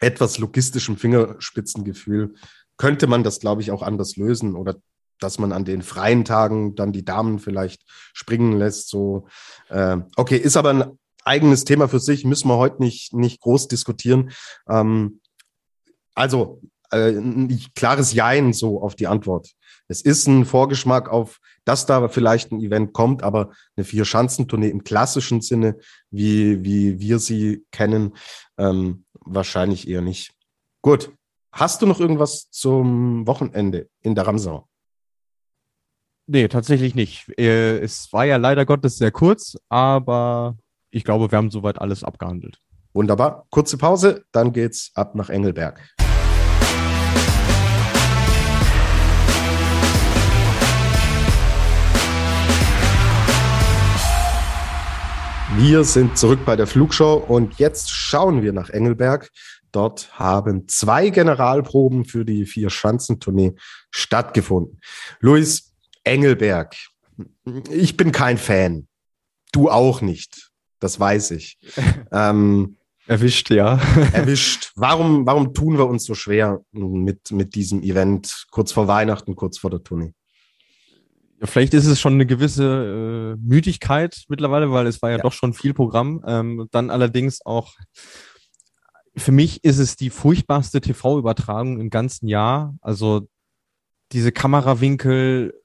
etwas logistischem Fingerspitzengefühl könnte man das, glaube ich, auch anders lösen oder dass man an den freien Tagen dann die Damen vielleicht springen lässt. So, äh, okay, ist aber ein eigenes Thema für sich, müssen wir heute nicht, nicht groß diskutieren. Ähm, also, äh, ein klares Jein so auf die Antwort. Es ist ein Vorgeschmack auf, dass da vielleicht ein Event kommt, aber eine Vier-Schanzentournee im klassischen Sinne, wie, wie wir sie kennen, ähm, wahrscheinlich eher nicht. Gut. Hast du noch irgendwas zum Wochenende in der Ramsau? Nee, tatsächlich nicht. Äh, es war ja leider Gottes sehr kurz, aber ich glaube, wir haben soweit alles abgehandelt. Wunderbar. Kurze Pause, dann geht's ab nach Engelberg. Wir sind zurück bei der Flugshow und jetzt schauen wir nach Engelberg. Dort haben zwei Generalproben für die Vier-Schanzentournee stattgefunden. Luis, Engelberg. Ich bin kein Fan. Du auch nicht. Das weiß ich. *laughs* ähm, Erwischt, ja. *laughs* Erwischt. Warum, warum tun wir uns so schwer mit, mit diesem Event kurz vor Weihnachten, kurz vor der Tournee? Ja, vielleicht ist es schon eine gewisse äh, Müdigkeit mittlerweile, weil es war ja, ja. doch schon viel Programm. Ähm, dann allerdings auch, für mich ist es die furchtbarste TV-Übertragung im ganzen Jahr. Also diese Kamerawinkel,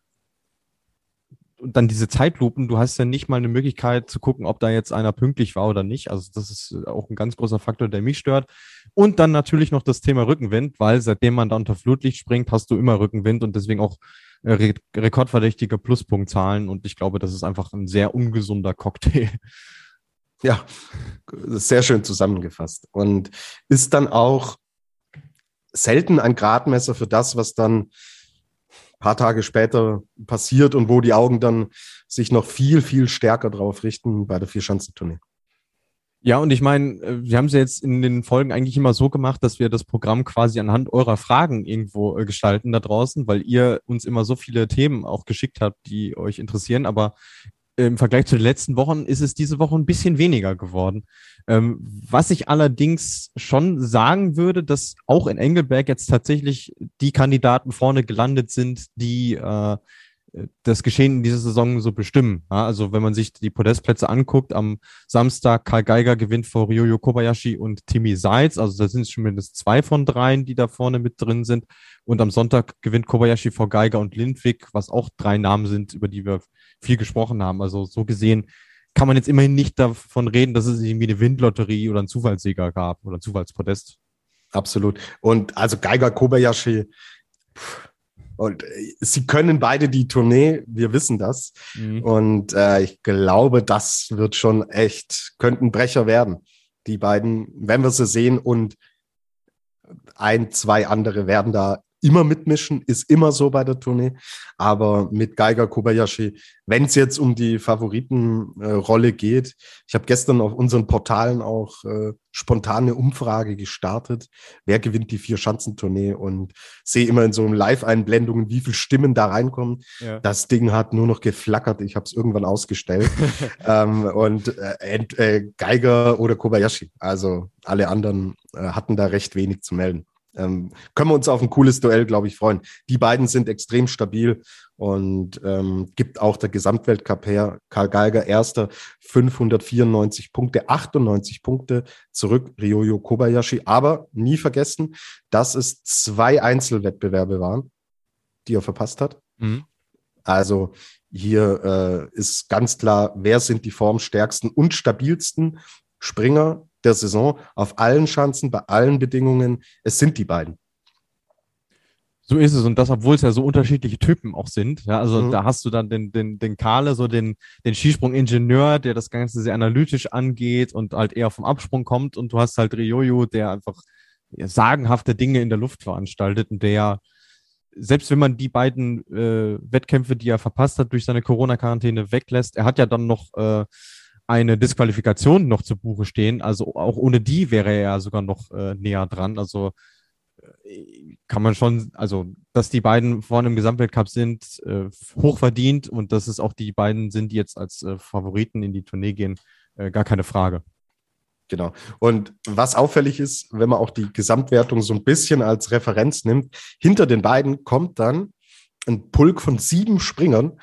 und dann diese Zeitlupen, du hast ja nicht mal eine Möglichkeit zu gucken, ob da jetzt einer pünktlich war oder nicht. Also das ist auch ein ganz großer Faktor, der mich stört. Und dann natürlich noch das Thema Rückenwind, weil seitdem man da unter Flutlicht springt, hast du immer Rückenwind und deswegen auch äh, re rekordverdächtige Pluspunktzahlen. Und ich glaube, das ist einfach ein sehr ungesunder Cocktail. *laughs* Ja, sehr schön zusammengefasst. Und ist dann auch selten ein Gradmesser für das, was dann paar Tage später passiert und wo die Augen dann sich noch viel, viel stärker drauf richten bei der Vierschanzentournee. Ja, und ich meine, äh, wir haben es ja jetzt in den Folgen eigentlich immer so gemacht, dass wir das Programm quasi anhand eurer Fragen irgendwo äh, gestalten da draußen, weil ihr uns immer so viele Themen auch geschickt habt, die euch interessieren. Aber im Vergleich zu den letzten Wochen ist es diese Woche ein bisschen weniger geworden. Ähm, was ich allerdings schon sagen würde, dass auch in Engelberg jetzt tatsächlich die Kandidaten vorne gelandet sind, die äh, das Geschehen in dieser Saison so bestimmen. Ja, also wenn man sich die Podestplätze anguckt, am Samstag Karl Geiger gewinnt vor Ryoyo Kobayashi und Timmy Seitz. Also da sind es zumindest zwei von dreien, die da vorne mit drin sind. Und am Sonntag gewinnt Kobayashi vor Geiger und Lindwig, was auch drei Namen sind, über die wir viel gesprochen haben. Also so gesehen kann man jetzt immerhin nicht davon reden, dass es irgendwie eine Windlotterie oder einen Zufallssieger gab oder ein Zufallspodest. Absolut. Und also Geiger Kobayashi, und äh, sie können beide die Tournee, wir wissen das. Mhm. Und äh, ich glaube, das wird schon echt, könnten Brecher werden. Die beiden, wenn wir sie sehen und ein, zwei andere werden da immer mitmischen, ist immer so bei der Tournee. Aber mit Geiger Kobayashi, wenn es jetzt um die Favoritenrolle äh, geht, ich habe gestern auf unseren Portalen auch äh, spontane Umfrage gestartet, wer gewinnt die Vier-Schanzentournee und sehe immer in so einem Live-Einblendungen, wie viele Stimmen da reinkommen. Ja. Das Ding hat nur noch geflackert, ich habe es irgendwann ausgestellt. *laughs* ähm, und äh, äh, Geiger oder Kobayashi, also alle anderen äh, hatten da recht wenig zu melden ähm, können wir uns auf ein cooles Duell, glaube ich, freuen. Die beiden sind extrem stabil und ähm, gibt auch der Gesamtweltcup her. Karl Geiger erster, 594 Punkte, 98 Punkte zurück, Ryoyo Kobayashi. Aber nie vergessen, dass es zwei Einzelwettbewerbe waren, die er verpasst hat. Mhm. Also hier äh, ist ganz klar, wer sind die formstärksten und stabilsten Springer der Saison auf allen Schanzen, bei allen Bedingungen. Es sind die beiden. So ist es. Und das, obwohl es ja so unterschiedliche Typen auch sind. Ja, also mhm. da hast du dann den, den, den Kahle, so den, den Skisprung-Ingenieur, der das Ganze sehr analytisch angeht und halt eher vom Absprung kommt. Und du hast halt Ryoyo, der einfach sagenhafte Dinge in der Luft veranstaltet und der selbst wenn man die beiden äh, Wettkämpfe, die er verpasst hat, durch seine Corona-Quarantäne weglässt, er hat ja dann noch äh, eine Disqualifikation noch zu Buche stehen. Also auch ohne die wäre er ja sogar noch äh, näher dran. Also äh, kann man schon, also dass die beiden vorne im Gesamtweltcup sind, äh, hochverdient und dass es auch die beiden sind, die jetzt als äh, Favoriten in die Tournee gehen, äh, gar keine Frage. Genau. Und was auffällig ist, wenn man auch die Gesamtwertung so ein bisschen als Referenz nimmt, hinter den beiden kommt dann ein Pulk von sieben Springern,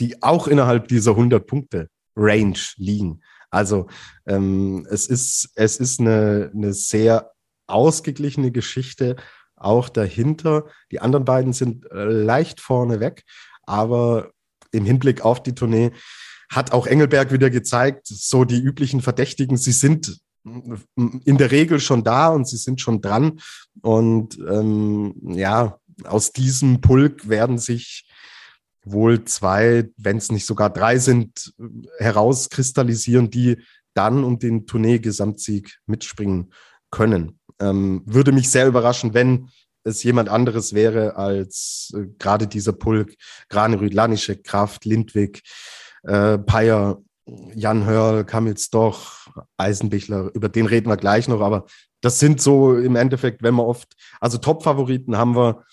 die auch innerhalb dieser 100 Punkte Range liegen. Also ähm, es ist, es ist eine, eine sehr ausgeglichene Geschichte auch dahinter. Die anderen beiden sind äh, leicht vorne weg, aber im Hinblick auf die Tournee hat auch Engelberg wieder gezeigt, so die üblichen Verdächtigen, sie sind in der Regel schon da und sie sind schon dran. Und ähm, ja, aus diesem Pulk werden sich wohl zwei, wenn es nicht sogar drei sind, herauskristallisieren, die dann um den Tournee-Gesamtsieg mitspringen können. Ähm, würde mich sehr überraschen, wenn es jemand anderes wäre als äh, gerade dieser Pulk, Granerüd, Lanischek, Kraft, Lindwig, äh, Peyer, Jan Hörl, Kamil Stoch, Eisenbichler, über den reden wir gleich noch, aber das sind so im Endeffekt, wenn wir oft, also Top-Favoriten haben wir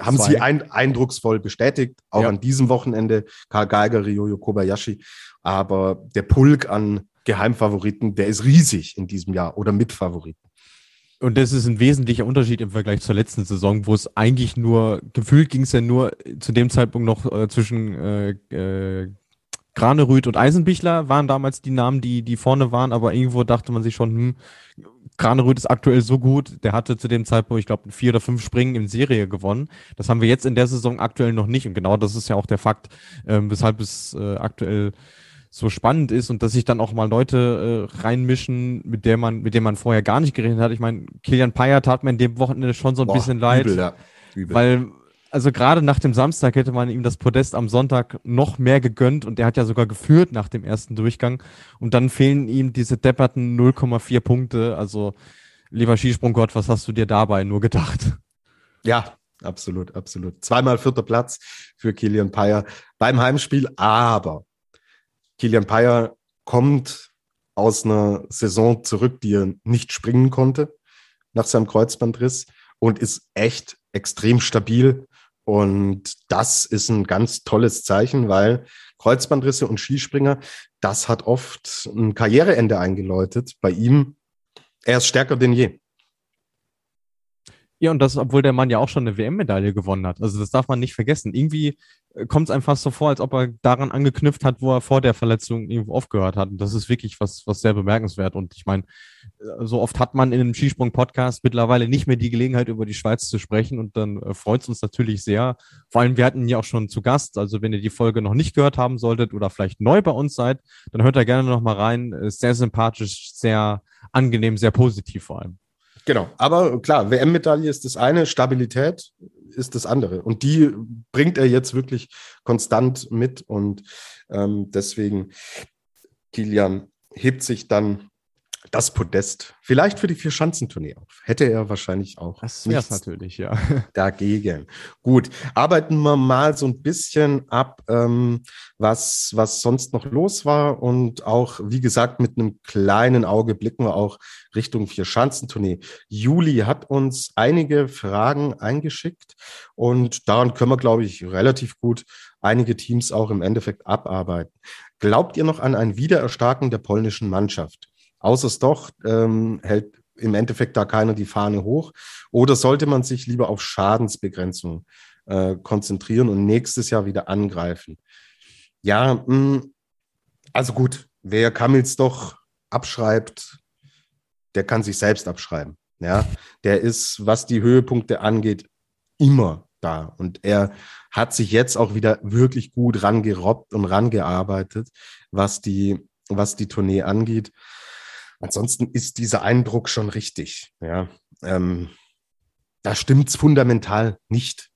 haben Zwei. sie ein, eindrucksvoll bestätigt, auch ja. an diesem Wochenende. Karl Geiger, Ryoyo Kobayashi. aber der Pulk an Geheimfavoriten, der ist riesig in diesem Jahr oder Mitfavoriten. Und das ist ein wesentlicher Unterschied im Vergleich zur letzten Saison, wo es eigentlich nur, gefühlt ging es ja nur zu dem Zeitpunkt noch äh, zwischen äh, äh, Granerüth und Eisenbichler waren damals die Namen, die, die vorne waren, aber irgendwo dachte man sich schon, hm, Granerüth ist aktuell so gut, der hatte zu dem Zeitpunkt, ich glaube, vier oder fünf Springen in Serie gewonnen. Das haben wir jetzt in der Saison aktuell noch nicht. Und genau das ist ja auch der Fakt, äh, weshalb es äh, aktuell so spannend ist und dass sich dann auch mal Leute äh, reinmischen, mit der man, mit denen man vorher gar nicht geredet hat. Ich meine, Kilian Payer tat mir in dem Wochenende schon so ein Boah, bisschen leid, übel, ja. übel. weil also gerade nach dem Samstag hätte man ihm das Podest am Sonntag noch mehr gegönnt und er hat ja sogar geführt nach dem ersten Durchgang und dann fehlen ihm diese depperten 0,4 Punkte. Also lieber Skisprunggott, was hast du dir dabei nur gedacht? Ja, absolut, absolut. Zweimal vierter Platz für Kilian Payer beim Heimspiel, aber Kilian Payer kommt aus einer Saison zurück, die er nicht springen konnte nach seinem Kreuzbandriss und ist echt extrem stabil. Und das ist ein ganz tolles Zeichen, weil Kreuzbandrisse und Skispringer, das hat oft ein Karriereende eingeläutet. Bei ihm, er ist stärker denn je. Ja, und das, obwohl der Mann ja auch schon eine WM-Medaille gewonnen hat. Also das darf man nicht vergessen. Irgendwie äh, kommt es einem fast so vor, als ob er daran angeknüpft hat, wo er vor der Verletzung irgendwo aufgehört hat. Und das ist wirklich was, was sehr bemerkenswert. Und ich meine, äh, so oft hat man in einem Skisprung-Podcast mittlerweile nicht mehr die Gelegenheit, über die Schweiz zu sprechen. Und dann äh, freut es uns natürlich sehr. Vor allem, wir hatten ihn ja auch schon zu Gast. Also wenn ihr die Folge noch nicht gehört haben solltet oder vielleicht neu bei uns seid, dann hört da gerne noch mal rein. Sehr sympathisch, sehr angenehm, sehr positiv vor allem. Genau, aber klar, WM-Medaille ist das eine, Stabilität ist das andere. Und die bringt er jetzt wirklich konstant mit. Und ähm, deswegen, Kilian hebt sich dann das Podest. Vielleicht für die Vier-Schanzentournee auf. Hätte er wahrscheinlich auch. Das wäre natürlich, ja. *laughs* Dagegen. Gut, arbeiten wir mal so ein bisschen ab, ähm, was, was sonst noch los war. Und auch, wie gesagt, mit einem kleinen Auge blicken wir auch Richtung Vier-Schanzentournee. Juli hat uns einige Fragen eingeschickt und daran können wir, glaube ich, relativ gut einige Teams auch im Endeffekt abarbeiten. Glaubt ihr noch an ein Wiedererstarken der polnischen Mannschaft? Außer es doch ähm, hält im Endeffekt da keiner die Fahne hoch. Oder sollte man sich lieber auf Schadensbegrenzung äh, konzentrieren und nächstes Jahr wieder angreifen? Ja, mh, hm, also gut, wer Kamils doch abschreibt, der kann sich selbst abschreiben. Ja, der ist, was die Höhepunkte angeht, immer da. Und er hat sich jetzt auch wieder wirklich gut rangerobbt und rangearbeitet, was die, was die Tournee angeht. Ansonsten ist dieser Eindruck schon richtig. Ja, ähm, da stimmt's fundamental nicht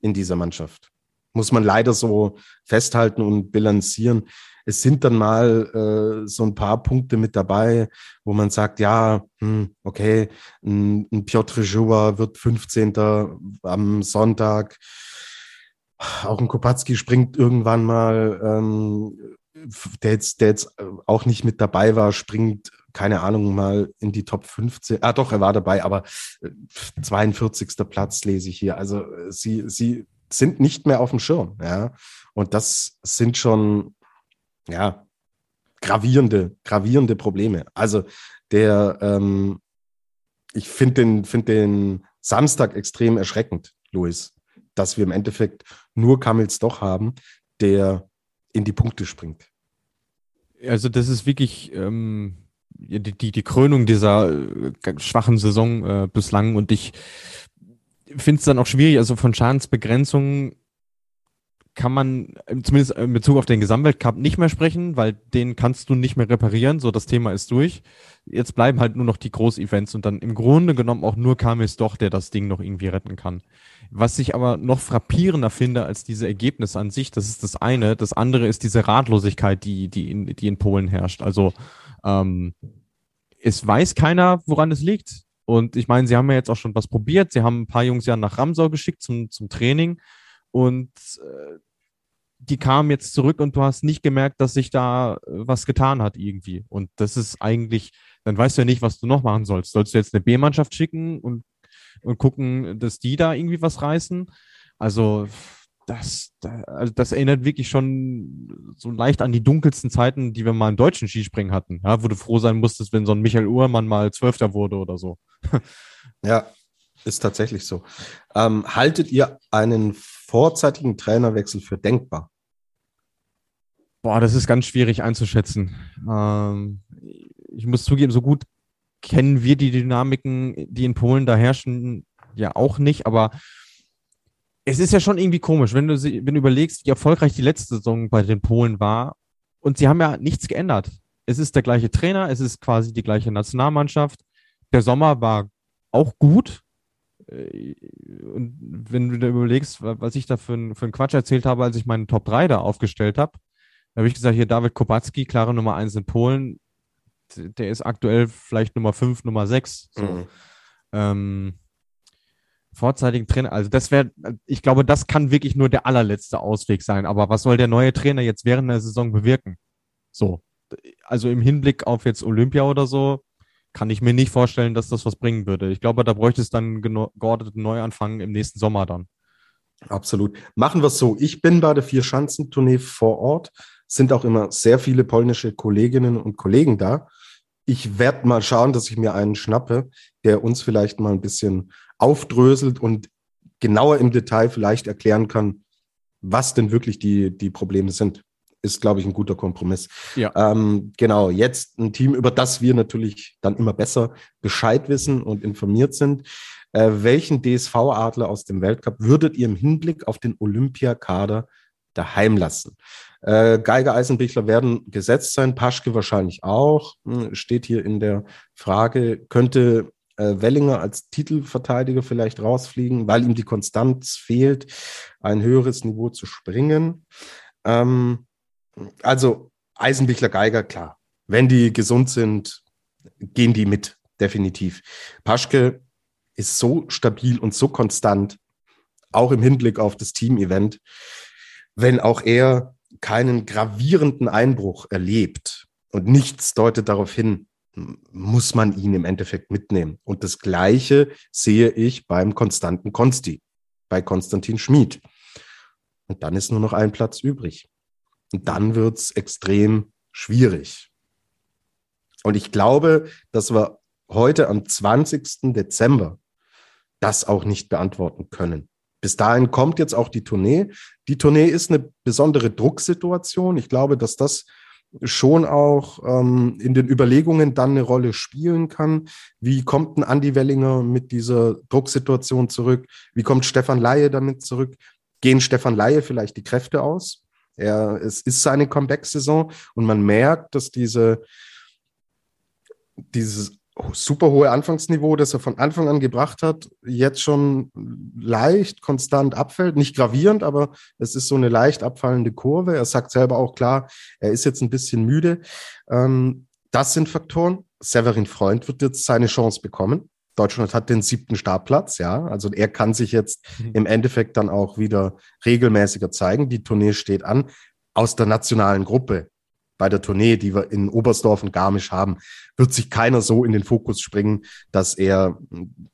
in dieser Mannschaft. Muss man leider so festhalten und bilanzieren. Es sind dann mal äh, so ein paar Punkte mit dabei, wo man sagt, ja, hm, okay, ein, ein Piotr Joua wird 15. am Sonntag. Auch ein Kopatski springt irgendwann mal, ähm, der jetzt, der jetzt auch nicht mit dabei war, springt keine Ahnung, mal in die Top 15. Ah, doch, er war dabei, aber 42. Äh, Platz lese ich hier. Also äh, sie, sie sind nicht mehr auf dem Schirm, ja. Und das sind schon, ja, gravierende, gravierende Probleme. Also der, ähm, ich finde den, find den Samstag extrem erschreckend, Luis, dass wir im Endeffekt nur Kamils doch haben, der in die Punkte springt. Also das ist wirklich ähm, die, die, die Krönung dieser äh, schwachen Saison äh, bislang und ich finde es dann auch schwierig, also von Schadensbegrenzungen kann man äh, zumindest in Bezug auf den Gesamtweltcup nicht mehr sprechen, weil den kannst du nicht mehr reparieren, so das Thema ist durch. Jetzt bleiben halt nur noch die Groß-Events und dann im Grunde genommen auch nur Kamis doch, der das Ding noch irgendwie retten kann. Was ich aber noch frappierender finde als diese Ergebnisse an sich, das ist das eine. Das andere ist diese Ratlosigkeit, die, die, in, die in Polen herrscht. Also ähm, es weiß keiner, woran es liegt. Und ich meine, sie haben ja jetzt auch schon was probiert. Sie haben ein paar Jungs ja nach Ramsau geschickt zum, zum Training. Und äh, die kamen jetzt zurück und du hast nicht gemerkt, dass sich da äh, was getan hat irgendwie. Und das ist eigentlich, dann weißt du ja nicht, was du noch machen sollst. Sollst du jetzt eine B-Mannschaft schicken und, und gucken, dass die da irgendwie was reißen? Also das, also das erinnert wirklich schon so leicht an die dunkelsten Zeiten, die wir mal im deutschen Skispringen hatten. Ja, wo du froh sein musstest, wenn so ein Michael Uhrmann mal Zwölfter wurde oder so. *laughs* ja, ist tatsächlich so. Ähm, haltet ihr einen vorzeitigen Trainerwechsel für denkbar? Boah, das ist ganz schwierig einzuschätzen. Ähm, ich muss zugeben, so gut kennen wir die Dynamiken, die in Polen da herrschen, ja auch nicht, aber es ist ja schon irgendwie komisch, wenn du, wenn du überlegst, wie erfolgreich die letzte Saison bei den Polen war und sie haben ja nichts geändert. Es ist der gleiche Trainer, es ist quasi die gleiche Nationalmannschaft. Der Sommer war auch gut. Äh, und wenn du da überlegst, was ich da für, ein, für einen Quatsch erzählt habe, als ich meinen Top 3 da aufgestellt habe, da habe ich gesagt, hier David Kubacki, klare Nummer 1 in Polen, der ist aktuell vielleicht Nummer 5, Nummer 6. So. Mhm. Ähm, vorzeitigen Trainer, also das wäre, ich glaube, das kann wirklich nur der allerletzte Ausweg sein. Aber was soll der neue Trainer jetzt während der Saison bewirken? So, also im Hinblick auf jetzt Olympia oder so, kann ich mir nicht vorstellen, dass das was bringen würde. Ich glaube, da bräuchte es dann geordneten Neuanfang im nächsten Sommer dann. Absolut. Machen wir es so. Ich bin bei der Vier-Schanzentournee vor Ort. Sind auch immer sehr viele polnische Kolleginnen und Kollegen da. Ich werde mal schauen, dass ich mir einen schnappe, der uns vielleicht mal ein bisschen aufdröselt und genauer im Detail vielleicht erklären kann, was denn wirklich die, die Probleme sind. Ist, glaube ich, ein guter Kompromiss. Ja. Ähm, genau, jetzt ein Team, über das wir natürlich dann immer besser Bescheid wissen und informiert sind. Äh, welchen DSV-Adler aus dem Weltcup würdet ihr im Hinblick auf den Olympiakader daheim lassen? Äh, Geiger, Eisenbichler werden gesetzt sein, Paschke wahrscheinlich auch, hm, steht hier in der Frage. Könnte äh, Wellinger als Titelverteidiger vielleicht rausfliegen, weil ihm die Konstanz fehlt, ein höheres Niveau zu springen. Ähm, also Eisenbichler, Geiger, klar. Wenn die gesund sind, gehen die mit, definitiv. Paschke ist so stabil und so konstant, auch im Hinblick auf das Team-Event, wenn auch er keinen gravierenden Einbruch erlebt und nichts deutet darauf hin, muss man ihn im Endeffekt mitnehmen. Und das Gleiche sehe ich beim konstanten Konsti, bei Konstantin Schmid. Und dann ist nur noch ein Platz übrig. Und dann wird es extrem schwierig. Und ich glaube, dass wir heute am 20. Dezember das auch nicht beantworten können. Bis dahin kommt jetzt auch die Tournee. Die Tournee ist eine besondere Drucksituation. Ich glaube, dass das schon auch ähm, in den Überlegungen dann eine Rolle spielen kann. Wie kommt ein Andi Wellinger mit dieser Drucksituation zurück? Wie kommt Stefan Laie damit zurück? Gehen Stefan Laie vielleicht die Kräfte aus? Er, es ist seine Comeback-Saison und man merkt, dass diese, dieses super hohe Anfangsniveau, das er von Anfang an gebracht hat, jetzt schon leicht konstant abfällt. Nicht gravierend, aber es ist so eine leicht abfallende Kurve. Er sagt selber auch klar, er ist jetzt ein bisschen müde. Ähm, das sind Faktoren. Severin Freund wird jetzt seine Chance bekommen. Deutschland hat den siebten Startplatz, ja. Also er kann sich jetzt mhm. im Endeffekt dann auch wieder regelmäßiger zeigen. Die Tournee steht an. Aus der nationalen Gruppe bei der Tournee, die wir in Oberstdorf und Garmisch haben, wird sich keiner so in den Fokus springen, dass er,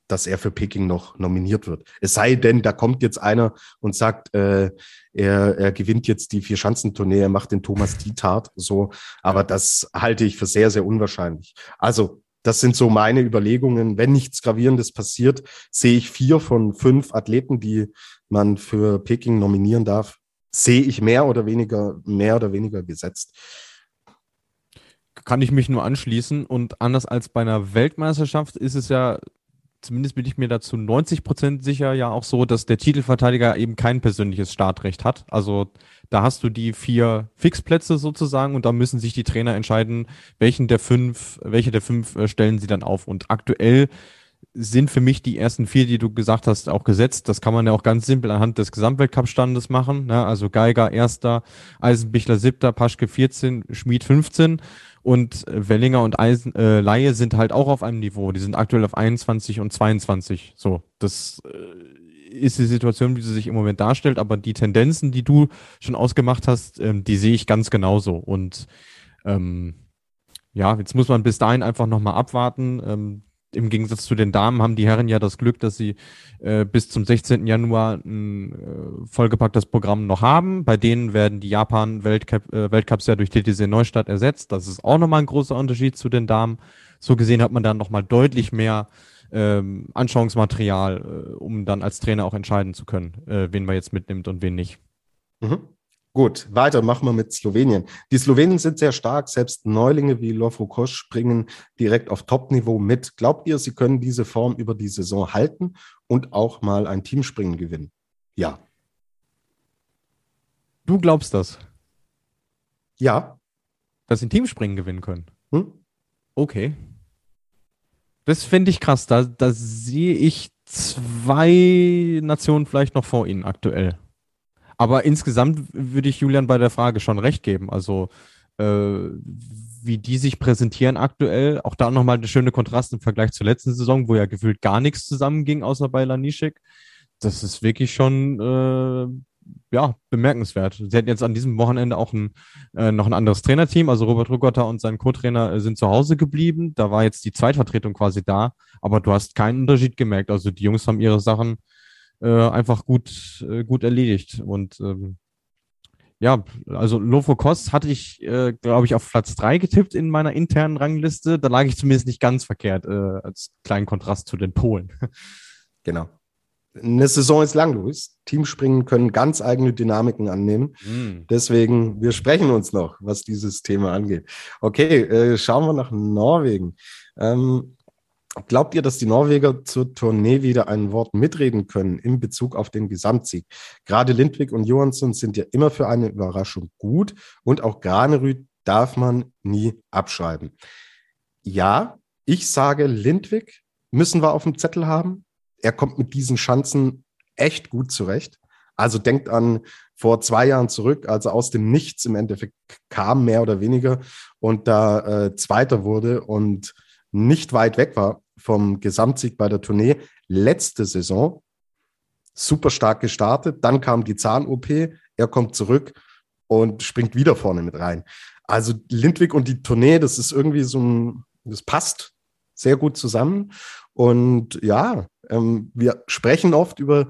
dass er für Peking noch nominiert wird. Es sei denn, da kommt jetzt einer und sagt, äh, er, er gewinnt jetzt die Vier-Schanzentournee, er macht den Thomas Dietart, so. Aber das halte ich für sehr, sehr unwahrscheinlich. Also, das sind so meine Überlegungen. Wenn nichts Gravierendes passiert, sehe ich vier von fünf Athleten, die man für Peking nominieren darf, sehe ich mehr oder weniger, mehr oder weniger gesetzt kann ich mich nur anschließen. Und anders als bei einer Weltmeisterschaft ist es ja, zumindest bin ich mir dazu 90 Prozent sicher, ja auch so, dass der Titelverteidiger eben kein persönliches Startrecht hat. Also da hast du die vier Fixplätze sozusagen und da müssen sich die Trainer entscheiden, welchen der fünf, welche der fünf äh, stellen sie dann auf. Und aktuell sind für mich die ersten vier, die du gesagt hast, auch gesetzt. Das kann man ja auch ganz simpel anhand des Gesamtweltcup-Standes machen. Ne? Also Geiger erster, Eisenbichler siebter, Paschke 14, Schmied 15 und Wellinger und Eisen, äh, Laie sind halt auch auf einem Niveau. Die sind aktuell auf 21 und 22. So, das äh, ist die Situation, wie sie sich im Moment darstellt. Aber die Tendenzen, die du schon ausgemacht hast, ähm, die sehe ich ganz genauso. Und ähm, ja, jetzt muss man bis dahin einfach nochmal abwarten. Ähm, im Gegensatz zu den Damen haben die Herren ja das Glück, dass sie äh, bis zum 16. Januar ein äh, vollgepacktes Programm noch haben. Bei denen werden die Japan-Weltcup, äh, Weltcups ja durch TTC Neustadt ersetzt. Das ist auch nochmal ein großer Unterschied zu den Damen. So gesehen hat man dann nochmal deutlich mehr ähm, Anschauungsmaterial, äh, um dann als Trainer auch entscheiden zu können, äh, wen man jetzt mitnimmt und wen nicht. Mhm. Gut, weiter machen wir mit Slowenien. Die Slowenen sind sehr stark, selbst Neulinge wie Lovro Kosch springen direkt auf Top-Niveau mit. Glaubt ihr, sie können diese Form über die Saison halten und auch mal ein Teamspringen gewinnen? Ja. Du glaubst das? Ja. Dass sie ein Teamspringen gewinnen können? Hm? Okay. Das finde ich krass. Da, da sehe ich zwei Nationen vielleicht noch vor ihnen aktuell. Aber insgesamt würde ich Julian bei der Frage schon recht geben. Also, äh, wie die sich präsentieren aktuell, auch da nochmal eine schöne Kontrast im Vergleich zur letzten Saison, wo ja gefühlt gar nichts zusammenging, außer bei Lanischek. Das ist wirklich schon äh, ja, bemerkenswert. Sie hatten jetzt an diesem Wochenende auch ein, äh, noch ein anderes Trainerteam. Also Robert Rugotter und sein Co-Trainer äh, sind zu Hause geblieben. Da war jetzt die Zweitvertretung quasi da, aber du hast keinen Unterschied gemerkt. Also die Jungs haben ihre Sachen äh, einfach gut, äh, gut erledigt. Und ähm, ja, also Lofo Kos hatte ich, äh, glaube ich, auf Platz drei getippt in meiner internen Rangliste. Da lag ich zumindest nicht ganz verkehrt, äh, als kleinen Kontrast zu den Polen. *laughs* Genau. Eine Saison ist lang, Luis. Teamspringen können ganz eigene Dynamiken annehmen. Mm. Deswegen, wir sprechen uns noch, was dieses Thema angeht. Okay, äh, schauen wir nach Norwegen. Ähm, Glaubt ihr, dass die Norweger zur Tournee wieder ein Wort mitreden können in Bezug auf den Gesamtsieg? Gerade Lindwig und Johansson sind ja immer für eine Überraschung gut und auch Granerüth darf man nie abschreiben. Ja, ich sage, Lindwig müssen wir auf dem Zettel haben. Er kommt mit diesen Schanzen echt gut zurecht. Also denkt an vor zwei Jahren zurück, als er aus dem Nichts im Endeffekt kam, mehr oder weniger, und da äh, Zweiter wurde und nicht weit weg war vom Gesamtsieg bei der Tournee letzte Saison. Super stark gestartet, dann kam die Zahn-OP, er kommt zurück und springt wieder vorne mit rein. Also Lindwig und die Tournee, das ist irgendwie so ein, das passt sehr gut zusammen. Und ja, ähm, wir sprechen oft über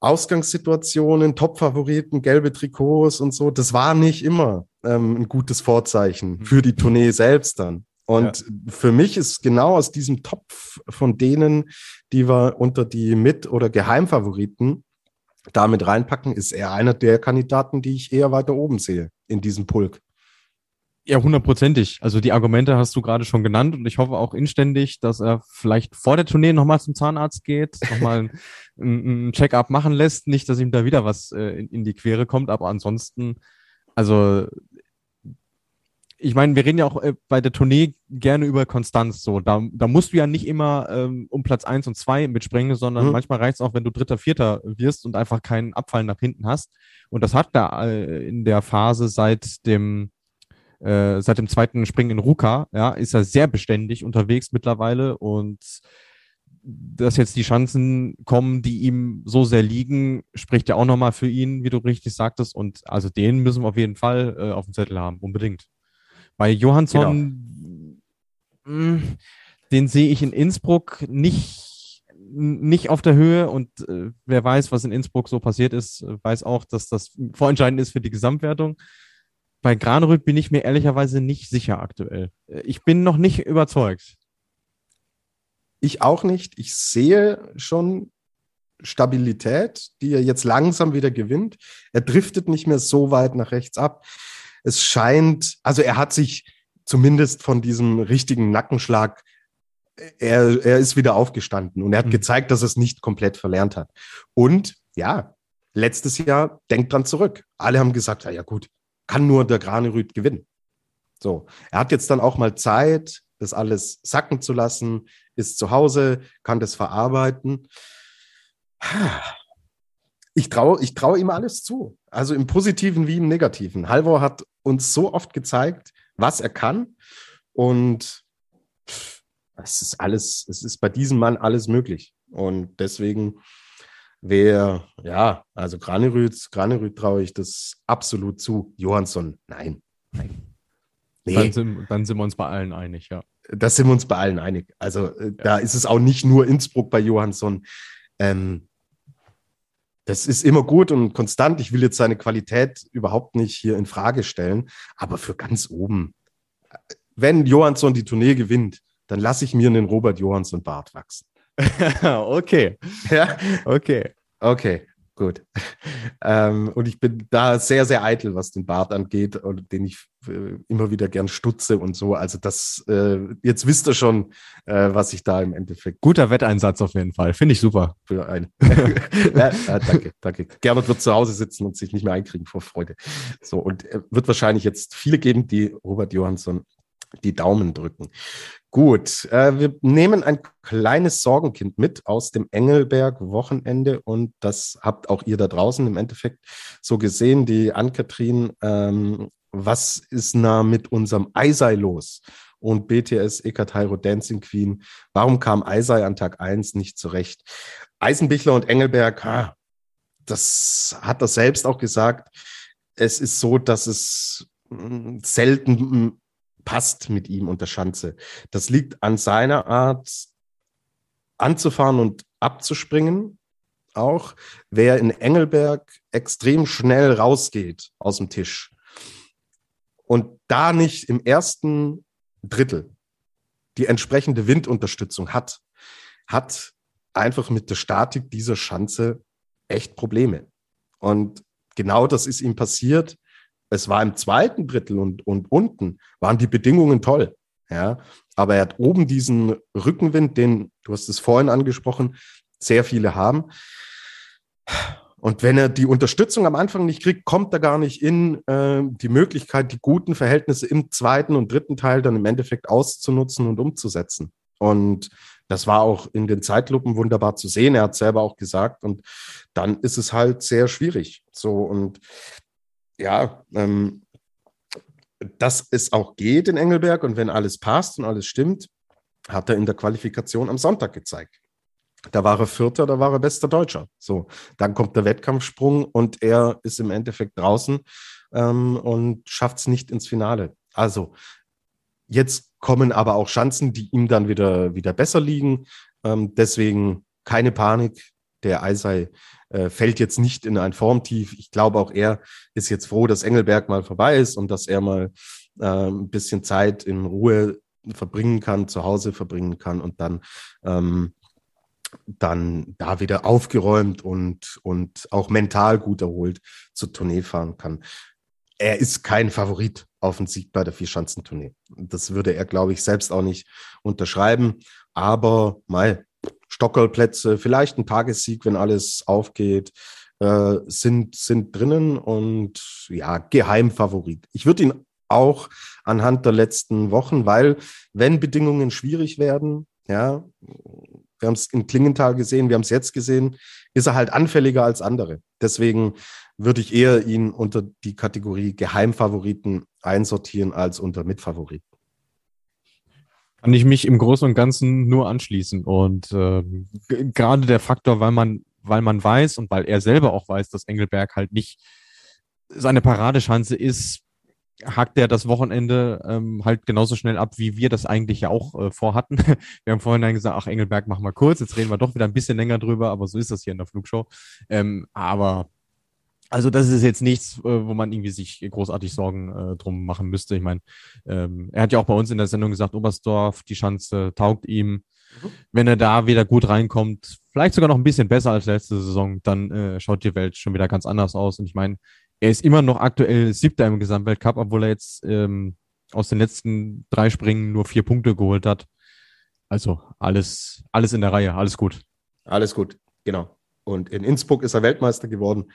Ausgangssituationen, Top-Favoriten, gelbe Trikots und so. Das war nicht immer ähm, ein gutes Vorzeichen mhm. für die Tournee selbst dann. Und ja. für mich ist genau aus diesem Topf von denen, die wir unter die Mit- oder Geheimfavoriten damit reinpacken, ist er einer der Kandidaten, die ich eher weiter oben sehe in diesem Pulk. Ja, hundertprozentig. Also die Argumente hast du gerade schon genannt und ich hoffe auch inständig, dass er vielleicht vor der Tournee nochmal zum Zahnarzt geht, nochmal *laughs* ein, ein Check-up machen lässt. Nicht, dass ihm da wieder was äh, in, in die Quere kommt, aber ansonsten, also ich meine, wir reden ja auch äh, bei der Tournee gerne über Konstanz. So, da, da musst du ja nicht immer ähm, um Platz eins und zwei mitspringen, sondern mhm. manchmal reicht es auch, wenn du Dritter, Vierter wirst und einfach keinen Abfall nach hinten hast. Und das hat da äh, in der Phase seit dem äh, seit dem zweiten Springen in Ruka, ja, ist er sehr beständig unterwegs mittlerweile und dass jetzt die Chancen kommen, die ihm so sehr liegen, spricht ja auch nochmal für ihn, wie du richtig sagtest. Und also den müssen wir auf jeden Fall äh, auf dem Zettel haben, unbedingt. Bei Johansson, genau. mh, mm, den sehe ich in Innsbruck nicht, nicht auf der Höhe und äh, wer weiß, was in Innsbruck so passiert ist, weiß auch, dass das vorentscheidend ist für die Gesamtwertung. Bei Granerüth bin ich mir ehrlicherweise nicht sicher aktuell. Ich bin noch nicht überzeugt. Ich auch nicht. Ich sehe schon Stabilität, die er jetzt langsam wieder gewinnt. Er driftet nicht mehr so weit nach rechts ab es scheint, also er hat sich zumindest von diesem richtigen Nackenschlag, er, er ist wieder aufgestanden und er hat mhm. gezeigt, dass er es nicht komplett verlernt hat. Und ja, letztes Jahr, denkt dran zurück. Alle haben gesagt, ja, ja gut, kann nur der Granerüt gewinnen. So, er hat jetzt dann auch mal Zeit, das alles sacken zu lassen, ist zu Hause, kann das verarbeiten ich traue ich trau ihm alles zu. Also im Positiven wie im Negativen. Halvor hat uns so oft gezeigt, was er kann. Und es ist alles, es ist bei diesem Mann alles möglich. Und deswegen wäre, ja, also Granerüth, Granerüth traue ich das absolut zu. Johansson, nein, nein. Nee. Dann sind, dann sind wir uns bei allen einig, ja. Das sind wir uns bei allen einig. Also äh, ja. da ist es auch nicht nur Innsbruck bei Johansson. Ähm, das ist immer gut und konstant. Ich will jetzt seine Qualität überhaupt nicht hier in Frage stellen, aber für ganz oben. Wenn Johansson die Tournee gewinnt, dann lasse ich mir einen Robert Johansson Bart wachsen. *laughs* okay. Ja, okay. Okay. Gut. *laughs* Ähm, und ich bin da sehr, sehr eitel, was den Bart angeht und den ich äh, immer wieder gern stutze und so. Also das, äh, jetzt wisst ihr schon, äh, was ich da im Endeffekt. Guter Wetteinsatz auf jeden Fall. Finde ich super. Für einen. *laughs* ja, danke, danke. Gernot wird zu Hause sitzen und sich nicht mehr einkriegen vor Freude. So, und äh, wird wahrscheinlich jetzt viele geben, die Robert Johansson die Daumen drücken. Gut, äh, wir nehmen ein kleines Sorgenkind mit aus dem Engelberg-Wochenende und das habt auch ihr da draußen im Endeffekt so gesehen, die Ann-Kathrin. Ähm, was ist da mit unserem Eisei los? Und BTS Ekatairo Dancing Queen. Warum kam Eisei an Tag 1 nicht zurecht? Eisenbichler und Engelberg, ha, das hat er selbst auch gesagt. Es ist so, dass es hm, selten passt mit ihm und der Schanze. Das liegt an seiner Art anzufahren und abzuspringen. Auch wer in Engelberg extrem schnell rausgeht aus dem Tisch und da nicht im ersten Drittel die entsprechende Windunterstützung hat, hat einfach mit der Statik dieser Schanze echt Probleme. Und genau das ist ihm passiert es war im zweiten Drittel und, und unten waren die Bedingungen toll. Ja, aber er hat oben diesen Rückenwind, den, du hast es vorhin angesprochen, sehr viele haben. Und wenn er die Unterstützung am Anfang nicht kriegt, kommt er gar nicht in äh, die Möglichkeit, die guten Verhältnisse im zweiten und dritten Teil dann im Endeffekt auszunutzen und umzusetzen. Und das war auch in den Zeitlupen wunderbar zu sehen. Er hat selber auch gesagt. Und dann ist es halt sehr schwierig. So und ja, ähm, dass es auch geht in Engelberg und wenn alles passt und alles stimmt, hat er in der Qualifikation am Sonntag gezeigt. Da war er Vierter, da war er bester Deutscher. So, dann kommt der Wettkampfsprung und er ist im Endeffekt draußen ähm, und schafft es nicht ins Finale. Also, jetzt kommen aber auch Chancen, die ihm dann wieder, wieder besser liegen. Ähm, deswegen keine Panik. Der Eisei äh, fällt jetzt nicht in ein Formtief. Ich glaube, auch er ist jetzt froh, dass Engelberg mal vorbei ist und dass er mal äh, ein bisschen Zeit in Ruhe verbringen kann, zu Hause verbringen kann und dann ähm, dann da wieder aufgeräumt und, und auch mental gut erholt zur Tournee fahren kann. Er ist kein Favorit auf den Sieg bei der Vierschanzentournee. Das würde er, glaube ich, selbst auch nicht unterschreiben. Aber mal, Stockerplätze, vielleicht ein Tagessieg, wenn alles aufgeht, äh, sind, sind drinnen und ja, Geheimfavorit. Ich würde ihn auch anhand der letzten Wochen, weil wenn Bedingungen schwierig werden, ja, wir haben es in Klingenthal gesehen, wir haben es jetzt gesehen, ist er halt anfälliger als andere. Deswegen würde ich eher ihn unter die Kategorie Geheimfavoriten einsortieren als unter Mitfavoriten. Kann ich mich im Großen und Ganzen nur anschließen. Und äh, gerade der Faktor, weil man, weil man weiß und weil er selber auch weiß, dass Engelberg halt nicht seine Paradeschanze ist, hakt er das Wochenende ähm, halt genauso schnell ab, wie wir das eigentlich ja auch äh, vorhatten. *laughs* Wir haben vorhin dann gesagt, ach Engelberg, mach mal kurz, jetzt reden wir doch wieder ein bisschen länger drüber, aber so ist das hier in der Flugshow. Ähm, aber also das ist jetzt nichts, äh, wo man irgendwie sich großartig Sorgen äh, drum machen müsste. Ich meine, ähm, er hat ja auch bei uns in der Sendung gesagt, Oberstdorf, die Schanze taugt ihm. Mhm. Wenn er da wieder gut reinkommt, vielleicht sogar noch ein bisschen besser als letzte Saison, dann äh, schaut die Welt schon wieder ganz anders aus. Und ich meine, er ist immer noch aktuell Siebter im Gesamtweltcup, obwohl er jetzt ähm, aus den letzten drei Springen nur vier Punkte geholt hat. Also alles, alles in der Reihe, alles gut. Alles gut, genau. Und in Innsbruck ist er Weltmeister geworden.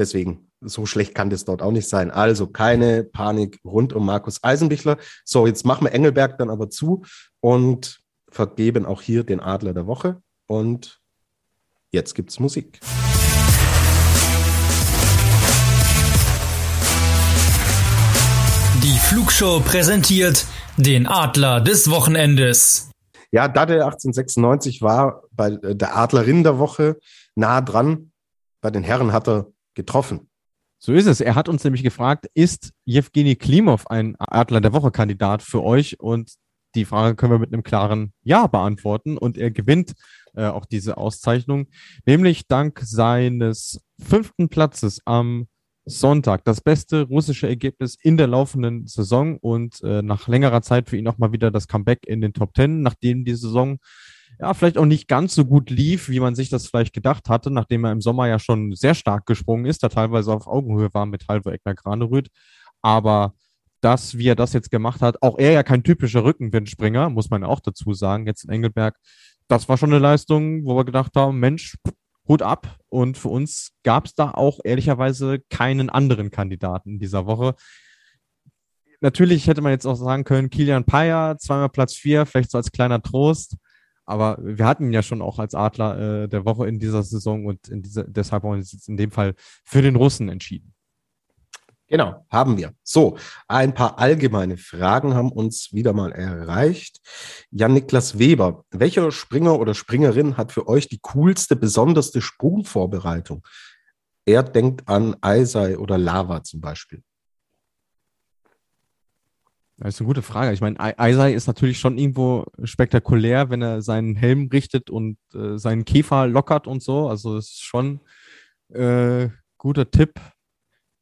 Deswegen, so schlecht kann das dort auch nicht sein. Also keine Panik rund um Markus Eisenbichler. So, jetzt machen wir Engelberg dann aber zu und vergeben auch hier den Adler der Woche. Und jetzt gibt's Musik. Die Flugshow präsentiert den Adler des Wochenendes. Ja, Dade 1896 war bei der Adlerin der Woche nah dran. Bei den Herren hat er getroffen. So ist es. Er hat uns nämlich gefragt, ist Jewgeni Klimov ein Adler der Woche Kandidat für euch? Und die Frage können wir mit einem klaren Ja beantworten. Und er gewinnt äh, auch diese Auszeichnung, nämlich dank seines fünften Platzes am Sonntag. Das beste russische Ergebnis in der laufenden Saison und äh, nach längerer Zeit für ihn auch mal wieder das Comeback in den Top Ten, nachdem die Saison ja, vielleicht auch nicht ganz so gut lief, wie man sich das vielleicht gedacht hatte, nachdem er im Sommer ja schon sehr stark gesprungen ist, da teilweise auf Augenhöhe war mit Halvo Egner Granerüth. Aber das, wie er das jetzt gemacht hat, auch er ja kein typischer Rückenwindspringer, muss man auch dazu sagen, jetzt in Engelberg, das war schon eine Leistung, wo wir gedacht haben, Mensch, Hut ab. Und für uns gab es da auch ehrlicherweise keinen anderen Kandidaten in dieser Woche. Natürlich hätte man jetzt auch sagen können, Kilian Payer, zweimal Platz vier, vielleicht so als kleiner Trost. Aber wir hatten ihn ja schon auch als Adler äh, der Woche in dieser Saison und dieser, deshalb haben wir uns jetzt in dem Fall für den Russen entschieden. Genau, haben wir. So, ein paar allgemeine Fragen haben uns wieder mal erreicht. Jan-Niklas Weber, welcher Springer oder Springerin hat für euch die coolste, besonderste Sprungvorbereitung? Er denkt an Eisei oder Lava zum Beispiel. Das ist eine gute Frage. Ich meine, Eisei ist natürlich schon irgendwo spektakulär, wenn er seinen Helm richtet und äh, seinen Käfer lockert und so. Also es ist schon äh, guter Tipp.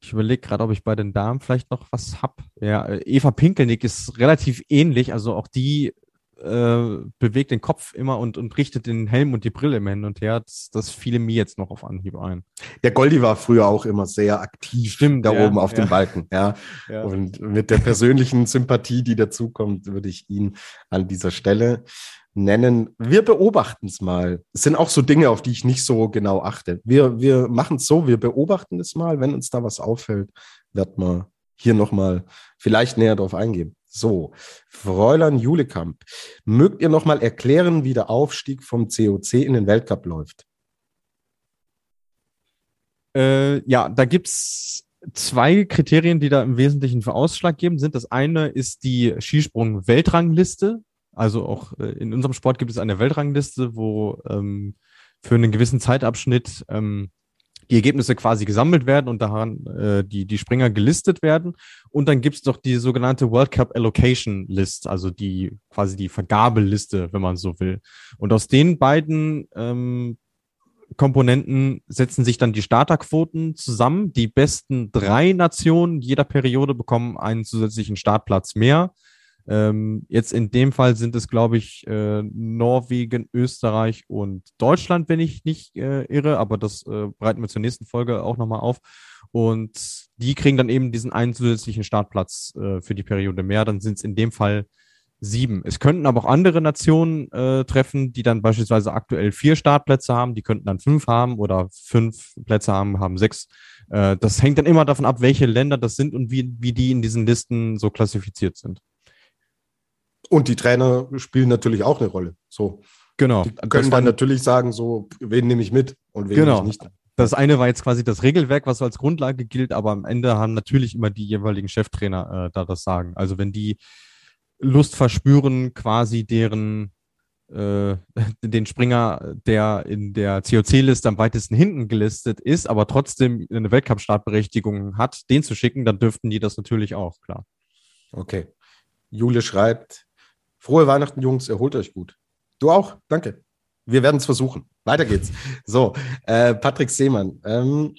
Ich überlege gerade, ob ich bei den Damen vielleicht noch was habe. Ja, äh, Eva Pinkelnick ist relativ ähnlich. Also auch die äh, bewegt den Kopf immer und, und richtet den Helm und die Brille im Hin und her. Das, das fiele mir jetzt noch auf Anhieb ein. Der Goldi war früher auch immer sehr aktiv Stimmt, da ja, oben auf ja. dem Balken. Ja. *laughs* Ja. Und mit der persönlichen Sympathie, die dazukommt, würde ich ihn an dieser Stelle nennen. Wir beobachten es mal. Es sind auch so Dinge, auf die ich nicht so genau achte. Wir, wir machen es so, wir beobachten es mal. Wenn uns da was auffällt, wird man hier nochmal vielleicht näher drauf eingehen. So, Fräulein Julekamp, mögt ihr nochmal erklären, wie der Aufstieg vom COC in den Weltcup läuft? Äh, ja, da gibt's zwei Kriterien, die da im Wesentlichen für ausschlaggebend sind. Das eine ist die Skisprung-Weltrangliste. Also auch äh, in unserem Sport gibt es eine Weltrangliste, wo ähm, für einen gewissen Zeitabschnitt ähm, die Ergebnisse quasi gesammelt werden und daran äh, die, die Springer gelistet werden. Und dann gibt's doch die sogenannte World Cup Allocation List, also die quasi die Vergabeliste, wenn man so will. Und aus den beiden ähm, Komponenten setzen sich dann die Starterquoten zusammen. Die besten drei Nationen jeder Periode bekommen einen zusätzlichen Startplatz mehr. Ähm, jetzt in dem Fall sind es, glaube ich, äh, Norwegen, Österreich und Deutschland, wenn ich nicht äh, irre, aber das äh, bereiten wir zur nächsten Folge auch nochmal auf. Und die kriegen dann eben diesen einen zusätzlichen Startplatz äh, für die Periode mehr. Dann sind es in dem Fall sieben. Es könnten aber auch andere Nationen äh, treffen, die dann beispielsweise aktuell vier Startplätze haben. Die könnten dann fünf haben oder fünf Plätze haben, haben sechs. Äh, das hängt dann immer davon ab, welche Länder das sind und wie, wie die in diesen Listen so klassifiziert sind. Und die Trainer spielen natürlich auch eine Rolle. So. Genau. Die können dann natürlich sagen, so, wen nehme ich mit und wen Genau. nicht. Das eine war jetzt quasi das Regelwerk, was so als Grundlage gilt, aber am Ende haben natürlich immer die jeweiligen Cheftrainer äh, da das Sagen. Also wenn die Lust verspüren, quasi deren äh, *laughs* den Springer, der in der COC-Liste am weitesten hinten gelistet ist, aber trotzdem eine Weltcup-Startberechtigung hat, den zu schicken, dann dürften die das natürlich auch, klar. Okay. Jule schreibt, frohe Weihnachten, Jungs, erholt euch gut. Du auch, danke. Wir werden es versuchen. Weiter geht's. So, äh, Patrick Seemann, ähm,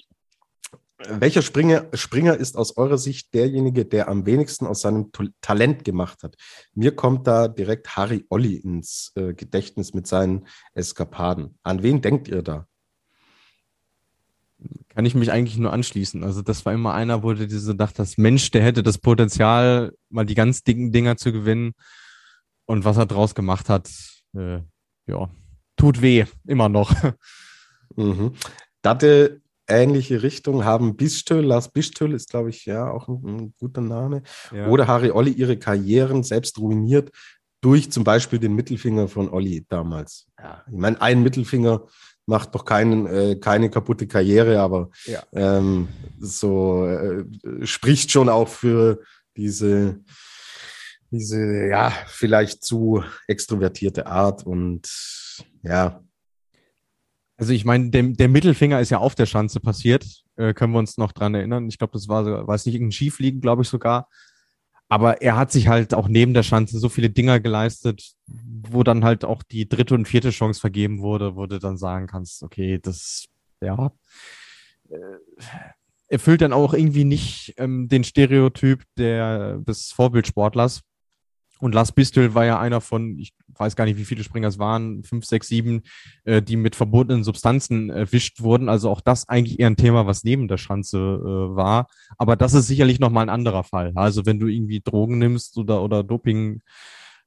welcher Springer, Springer ist aus eurer Sicht derjenige, der am wenigsten aus seinem Talent gemacht hat? Mir kommt da direkt Harry Olli ins äh, Gedächtnis mit seinen Eskapaden. An wen denkt ihr da? Kann ich mich eigentlich nur anschließen. Also das war immer einer, wo du so dachtest, Mensch, der hätte das Potenzial, mal die ganz dicken Dinger zu gewinnen. Und was er draus gemacht hat, äh, ja, tut weh, immer noch. *laughs* Mhm. Datte ähnliche Richtung haben Bistö, Lars Bistö ist, glaube ich, ja auch ein, ein guter Name. Ja. Oder Harry Olli ihre Karrieren selbst ruiniert durch zum Beispiel den Mittelfinger von Olli damals. Ja, ich meine, ein Mittelfinger macht doch keinen, äh, keine kaputte Karriere, aber Ja. ähm, so äh, spricht schon auch für diese, diese, ja, vielleicht zu extrovertierte Art und ja, Also ich meine, der, der Mittelfinger ist ja auf der Schanze passiert, äh, können wir uns noch dran erinnern. Ich glaube, das war, war es nicht irgendein Schiefliegen, glaube ich sogar. Aber er hat sich halt auch neben der Schanze so viele Dinger geleistet, wo dann halt auch die dritte und vierte Chance vergeben wurde, wo du dann sagen kannst, okay, das, ja, äh, erfüllt dann auch irgendwie nicht ähm, den Stereotyp der, des Vorbildsportlers. Und Lars Bistel war ja einer von, ich weiß gar nicht, wie viele Springer es waren, fünf, sechs, sieben, äh, die mit verbotenen Substanzen erwischt wurden. Also auch das eigentlich eher ein Thema, was neben der Schanze äh, war. Aber das ist sicherlich nochmal ein anderer Fall. Also wenn du irgendwie Drogen nimmst oder, oder Doping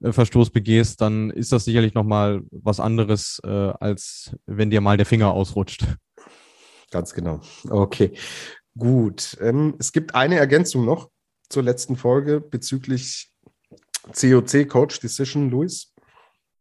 Verstoß begehst, dann ist das sicherlich nochmal was anderes, äh, als wenn dir mal der Finger ausrutscht. Ganz genau. Okay, gut. Ähm, es gibt eine Ergänzung noch zur letzten Folge bezüglich COC Coach Decision, Luis?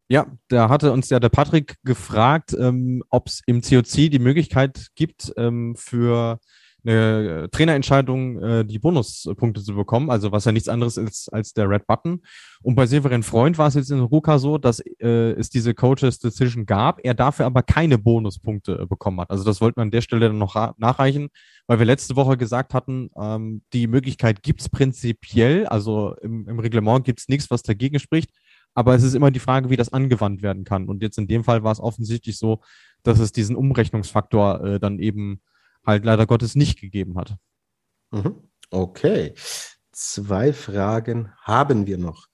Ja, da hatte uns ja der Patrick gefragt, ähm, ob es im COC die Möglichkeit gibt, ähm, für eine Trainerentscheidung äh, die Bonuspunkte zu bekommen, also was ja nichts anderes ist als der Red Button. Und bei Severin Freund war es jetzt in Ruka so, dass äh, es diese Coaches Decision gab, er dafür aber keine Bonuspunkte äh, bekommen hat. Also das wollten wir an der Stelle dann noch nachreichen, weil wir letzte Woche gesagt hatten, ähm, die Möglichkeit gibt's prinzipiell, also im, im Reglement gibt's nichts, was dagegen spricht. Aber es ist immer die Frage, wie das angewandt werden kann. Und jetzt in dem Fall war es offensichtlich so, dass es diesen Umrechnungsfaktor äh, dann eben halt leider Gottes nicht gegeben hat. Mhm. Okay. Zwei Fragen haben wir noch.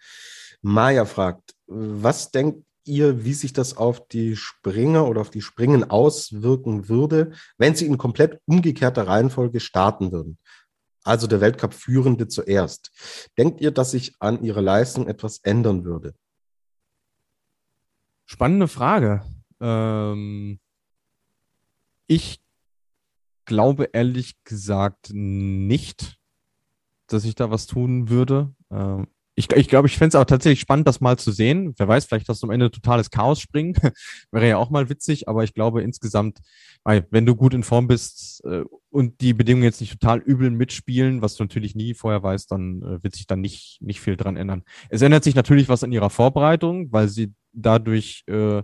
Maja fragt, was denkt ihr, wie sich das auf die Springer oder auf die Springen auswirken würde, wenn sie in komplett umgekehrter Reihenfolge starten würden? Also der Weltcup-Führende zuerst. Denkt ihr, dass sich an ihrer Leistung etwas ändern würde? Spannende Frage. Ähm, ich glaube ehrlich gesagt nicht, dass ich da was tun würde. Ähm, ich, ich glaube, ich fände es auch tatsächlich spannend, das mal zu sehen. Wer weiß, vielleicht du am Ende totales Chaos springen. *laughs* Wäre ja auch mal witzig, aber ich glaube insgesamt, wenn du gut in Form bist äh, und die Bedingungen jetzt nicht total übel mitspielen, was du natürlich nie vorher weißt, dann äh, wird sich da nicht, nicht viel dran ändern. Es ändert sich natürlich was an ihrer Vorbereitung, weil sie dadurch äh,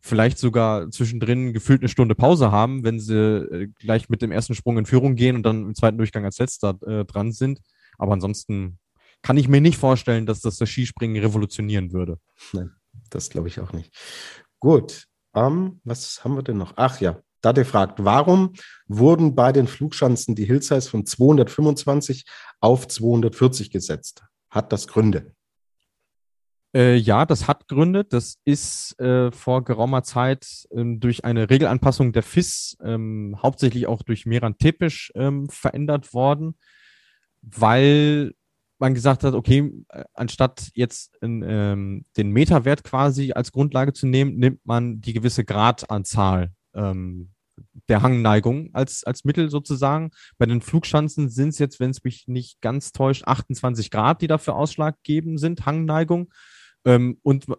vielleicht sogar zwischendrin gefühlt eine Stunde Pause haben, wenn sie äh, gleich mit dem ersten Sprung in Führung gehen und dann im zweiten Durchgang als letzter äh, dran sind. Aber ansonsten kann ich mir nicht vorstellen, dass das das Skispringen revolutionieren würde. Nein, das glaube ich auch nicht. Gut, ähm, was haben wir denn noch? Ach ja, Dade fragt, warum wurden bei den Flugschanzen die Hillsize von 225 auf 240 gesetzt? Hat das Gründe? Äh, ja, das hat Gründe. Das ist äh, vor geraumer Zeit ähm, durch eine Regelanpassung der FIS, ähm, hauptsächlich auch durch Miran Tepisch, ähm, verändert worden, weil man gesagt hat, okay, äh, anstatt jetzt in, ähm, den Meterwert quasi als Grundlage zu nehmen, nimmt man die gewisse Gradanzahl ähm, der Hangneigung als, als Mittel sozusagen. Bei den Flugschanzen sind es jetzt, wenn es mich nicht ganz täuscht, 28 Grad, die dafür ausschlaggebend sind, Hangneigung. Ähm, und äh,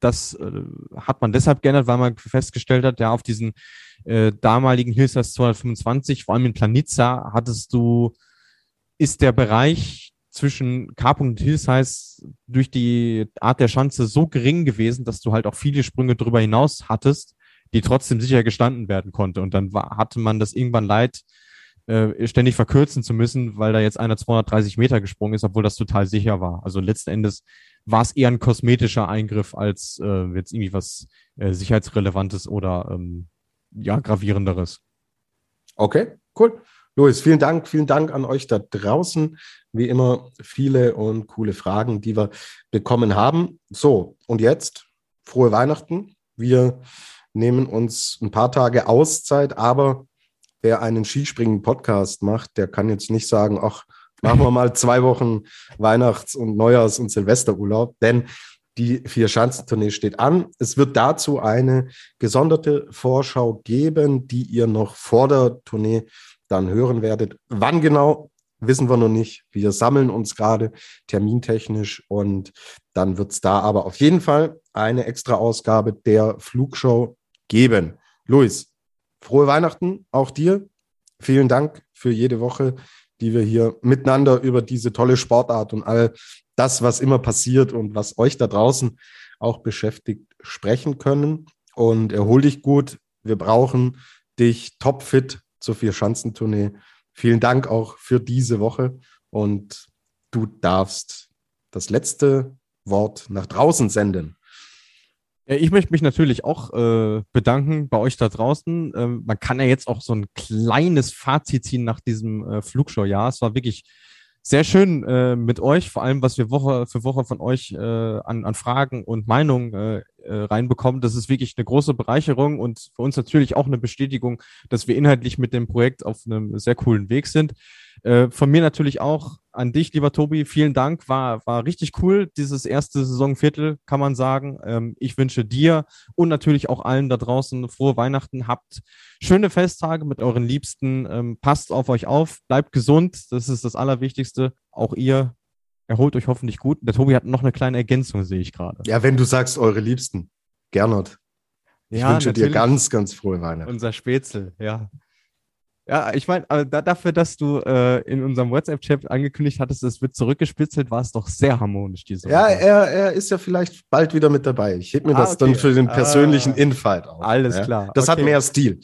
das äh, hat man deshalb geändert, weil man festgestellt hat, ja, auf diesen äh, damaligen Hillsize 225, vor allem in Planitza, hattest du, ist der Bereich zwischen K. und Hillsize durch die Art der Schanze so gering gewesen, dass du halt auch viele Sprünge drüber hinaus hattest, die trotzdem sicher gestanden werden konnte. Und dann war, hatte man das irgendwann leid, äh, ständig verkürzen zu müssen, weil da jetzt einer 230 Meter gesprungen ist, obwohl das total sicher war. Also letzten Endes war es eher ein kosmetischer Eingriff als äh, jetzt irgendwie was äh, sicherheitsrelevantes oder ähm, ja gravierenderes. Okay, cool. Luis, vielen Dank, vielen Dank an euch da draußen. Wie immer viele und coole Fragen, die wir bekommen haben. So, und jetzt frohe Weihnachten. Wir nehmen uns ein paar Tage Auszeit, aber wer einen Skispringen-Podcast macht, der kann jetzt nicht sagen, ach, machen wir mal zwei Wochen Weihnachts- und Neujahrs- und Silvesterurlaub, denn die Vier-Schanzentournee steht an. Es wird dazu eine gesonderte Vorschau geben, die ihr noch vor der Tournee dann hören werdet. Wann genau, wissen wir noch nicht. Wir sammeln uns gerade termintechnisch und dann wird es da aber auf jeden Fall eine extra Ausgabe der Flugshow geben. Luis, frohe Weihnachten auch dir. Vielen Dank für jede Woche die wir hier miteinander über diese tolle Sportart und all das, was immer passiert und was euch da draußen auch beschäftigt, sprechen können. Und erhol dich gut. Wir brauchen dich topfit zur Vier-Schanzentournee. Vielen Dank auch für diese Woche und du darfst das letzte Wort nach draußen senden. Ja, ich möchte mich natürlich auch äh, bedanken bei euch da draußen. Ähm, man kann ja jetzt auch so ein kleines Fazit ziehen nach diesem äh, Flugschaujahr. Es war wirklich sehr schön äh, mit euch, vor allem was wir Woche für Woche von euch äh, an, an Fragen und Meinungen äh, äh, reinbekommen. Das ist wirklich eine große Bereicherung und für uns natürlich auch eine Bestätigung, dass wir inhaltlich mit dem Projekt auf einem sehr coolen Weg sind. Äh, von mir natürlich auch an dich, lieber Tobi, vielen Dank. War, war richtig cool, dieses erste Saisonviertel, kann man sagen. Ähm, ich wünsche dir und natürlich auch allen da draußen frohe Weihnachten. Habt schöne Festtage mit euren Liebsten. Ähm, passt auf euch auf, bleibt gesund. Das ist das Allerwichtigste. Auch ihr erholt euch hoffentlich gut. Der Tobi hat noch eine kleine Ergänzung, sehe ich gerade. Ja, wenn du sagst, eure Liebsten. Gernot. Ich ja, wünsche dir ganz, ganz frohe Weihnachten. Unser Spätzle, ja. Ja, ich meine, da, dafür, dass du äh, in unserem WhatsApp-Chat angekündigt hattest, es wird zurückgespitzelt, war es doch sehr harmonisch diese Ja, er, er ist ja vielleicht bald wieder mit dabei. Ich heb mir ah, das okay. dann für den persönlichen ah, Infight auf. Alles ja? klar. Das okay. hat mehr Stil.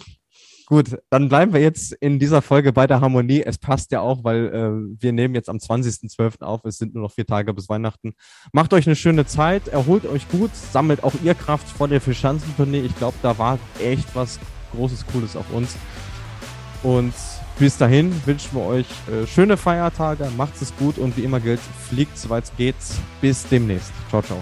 Gut, dann bleiben wir jetzt in dieser Folge bei der Harmonie. Es passt ja auch, weil äh, wir nehmen jetzt am 20.12. auf. Es sind nur noch vier Tage bis Weihnachten. Macht euch eine schöne Zeit, erholt euch gut, sammelt auch ihr Kraft vor der Fischanzentournee. Ich glaube, da war echt was Großes, Cooles auf uns. Und bis dahin wünschen wir euch äh, schöne Feiertage, macht es gut und wie immer gilt, fliegt soweit es geht. Bis demnächst. Ciao, ciao.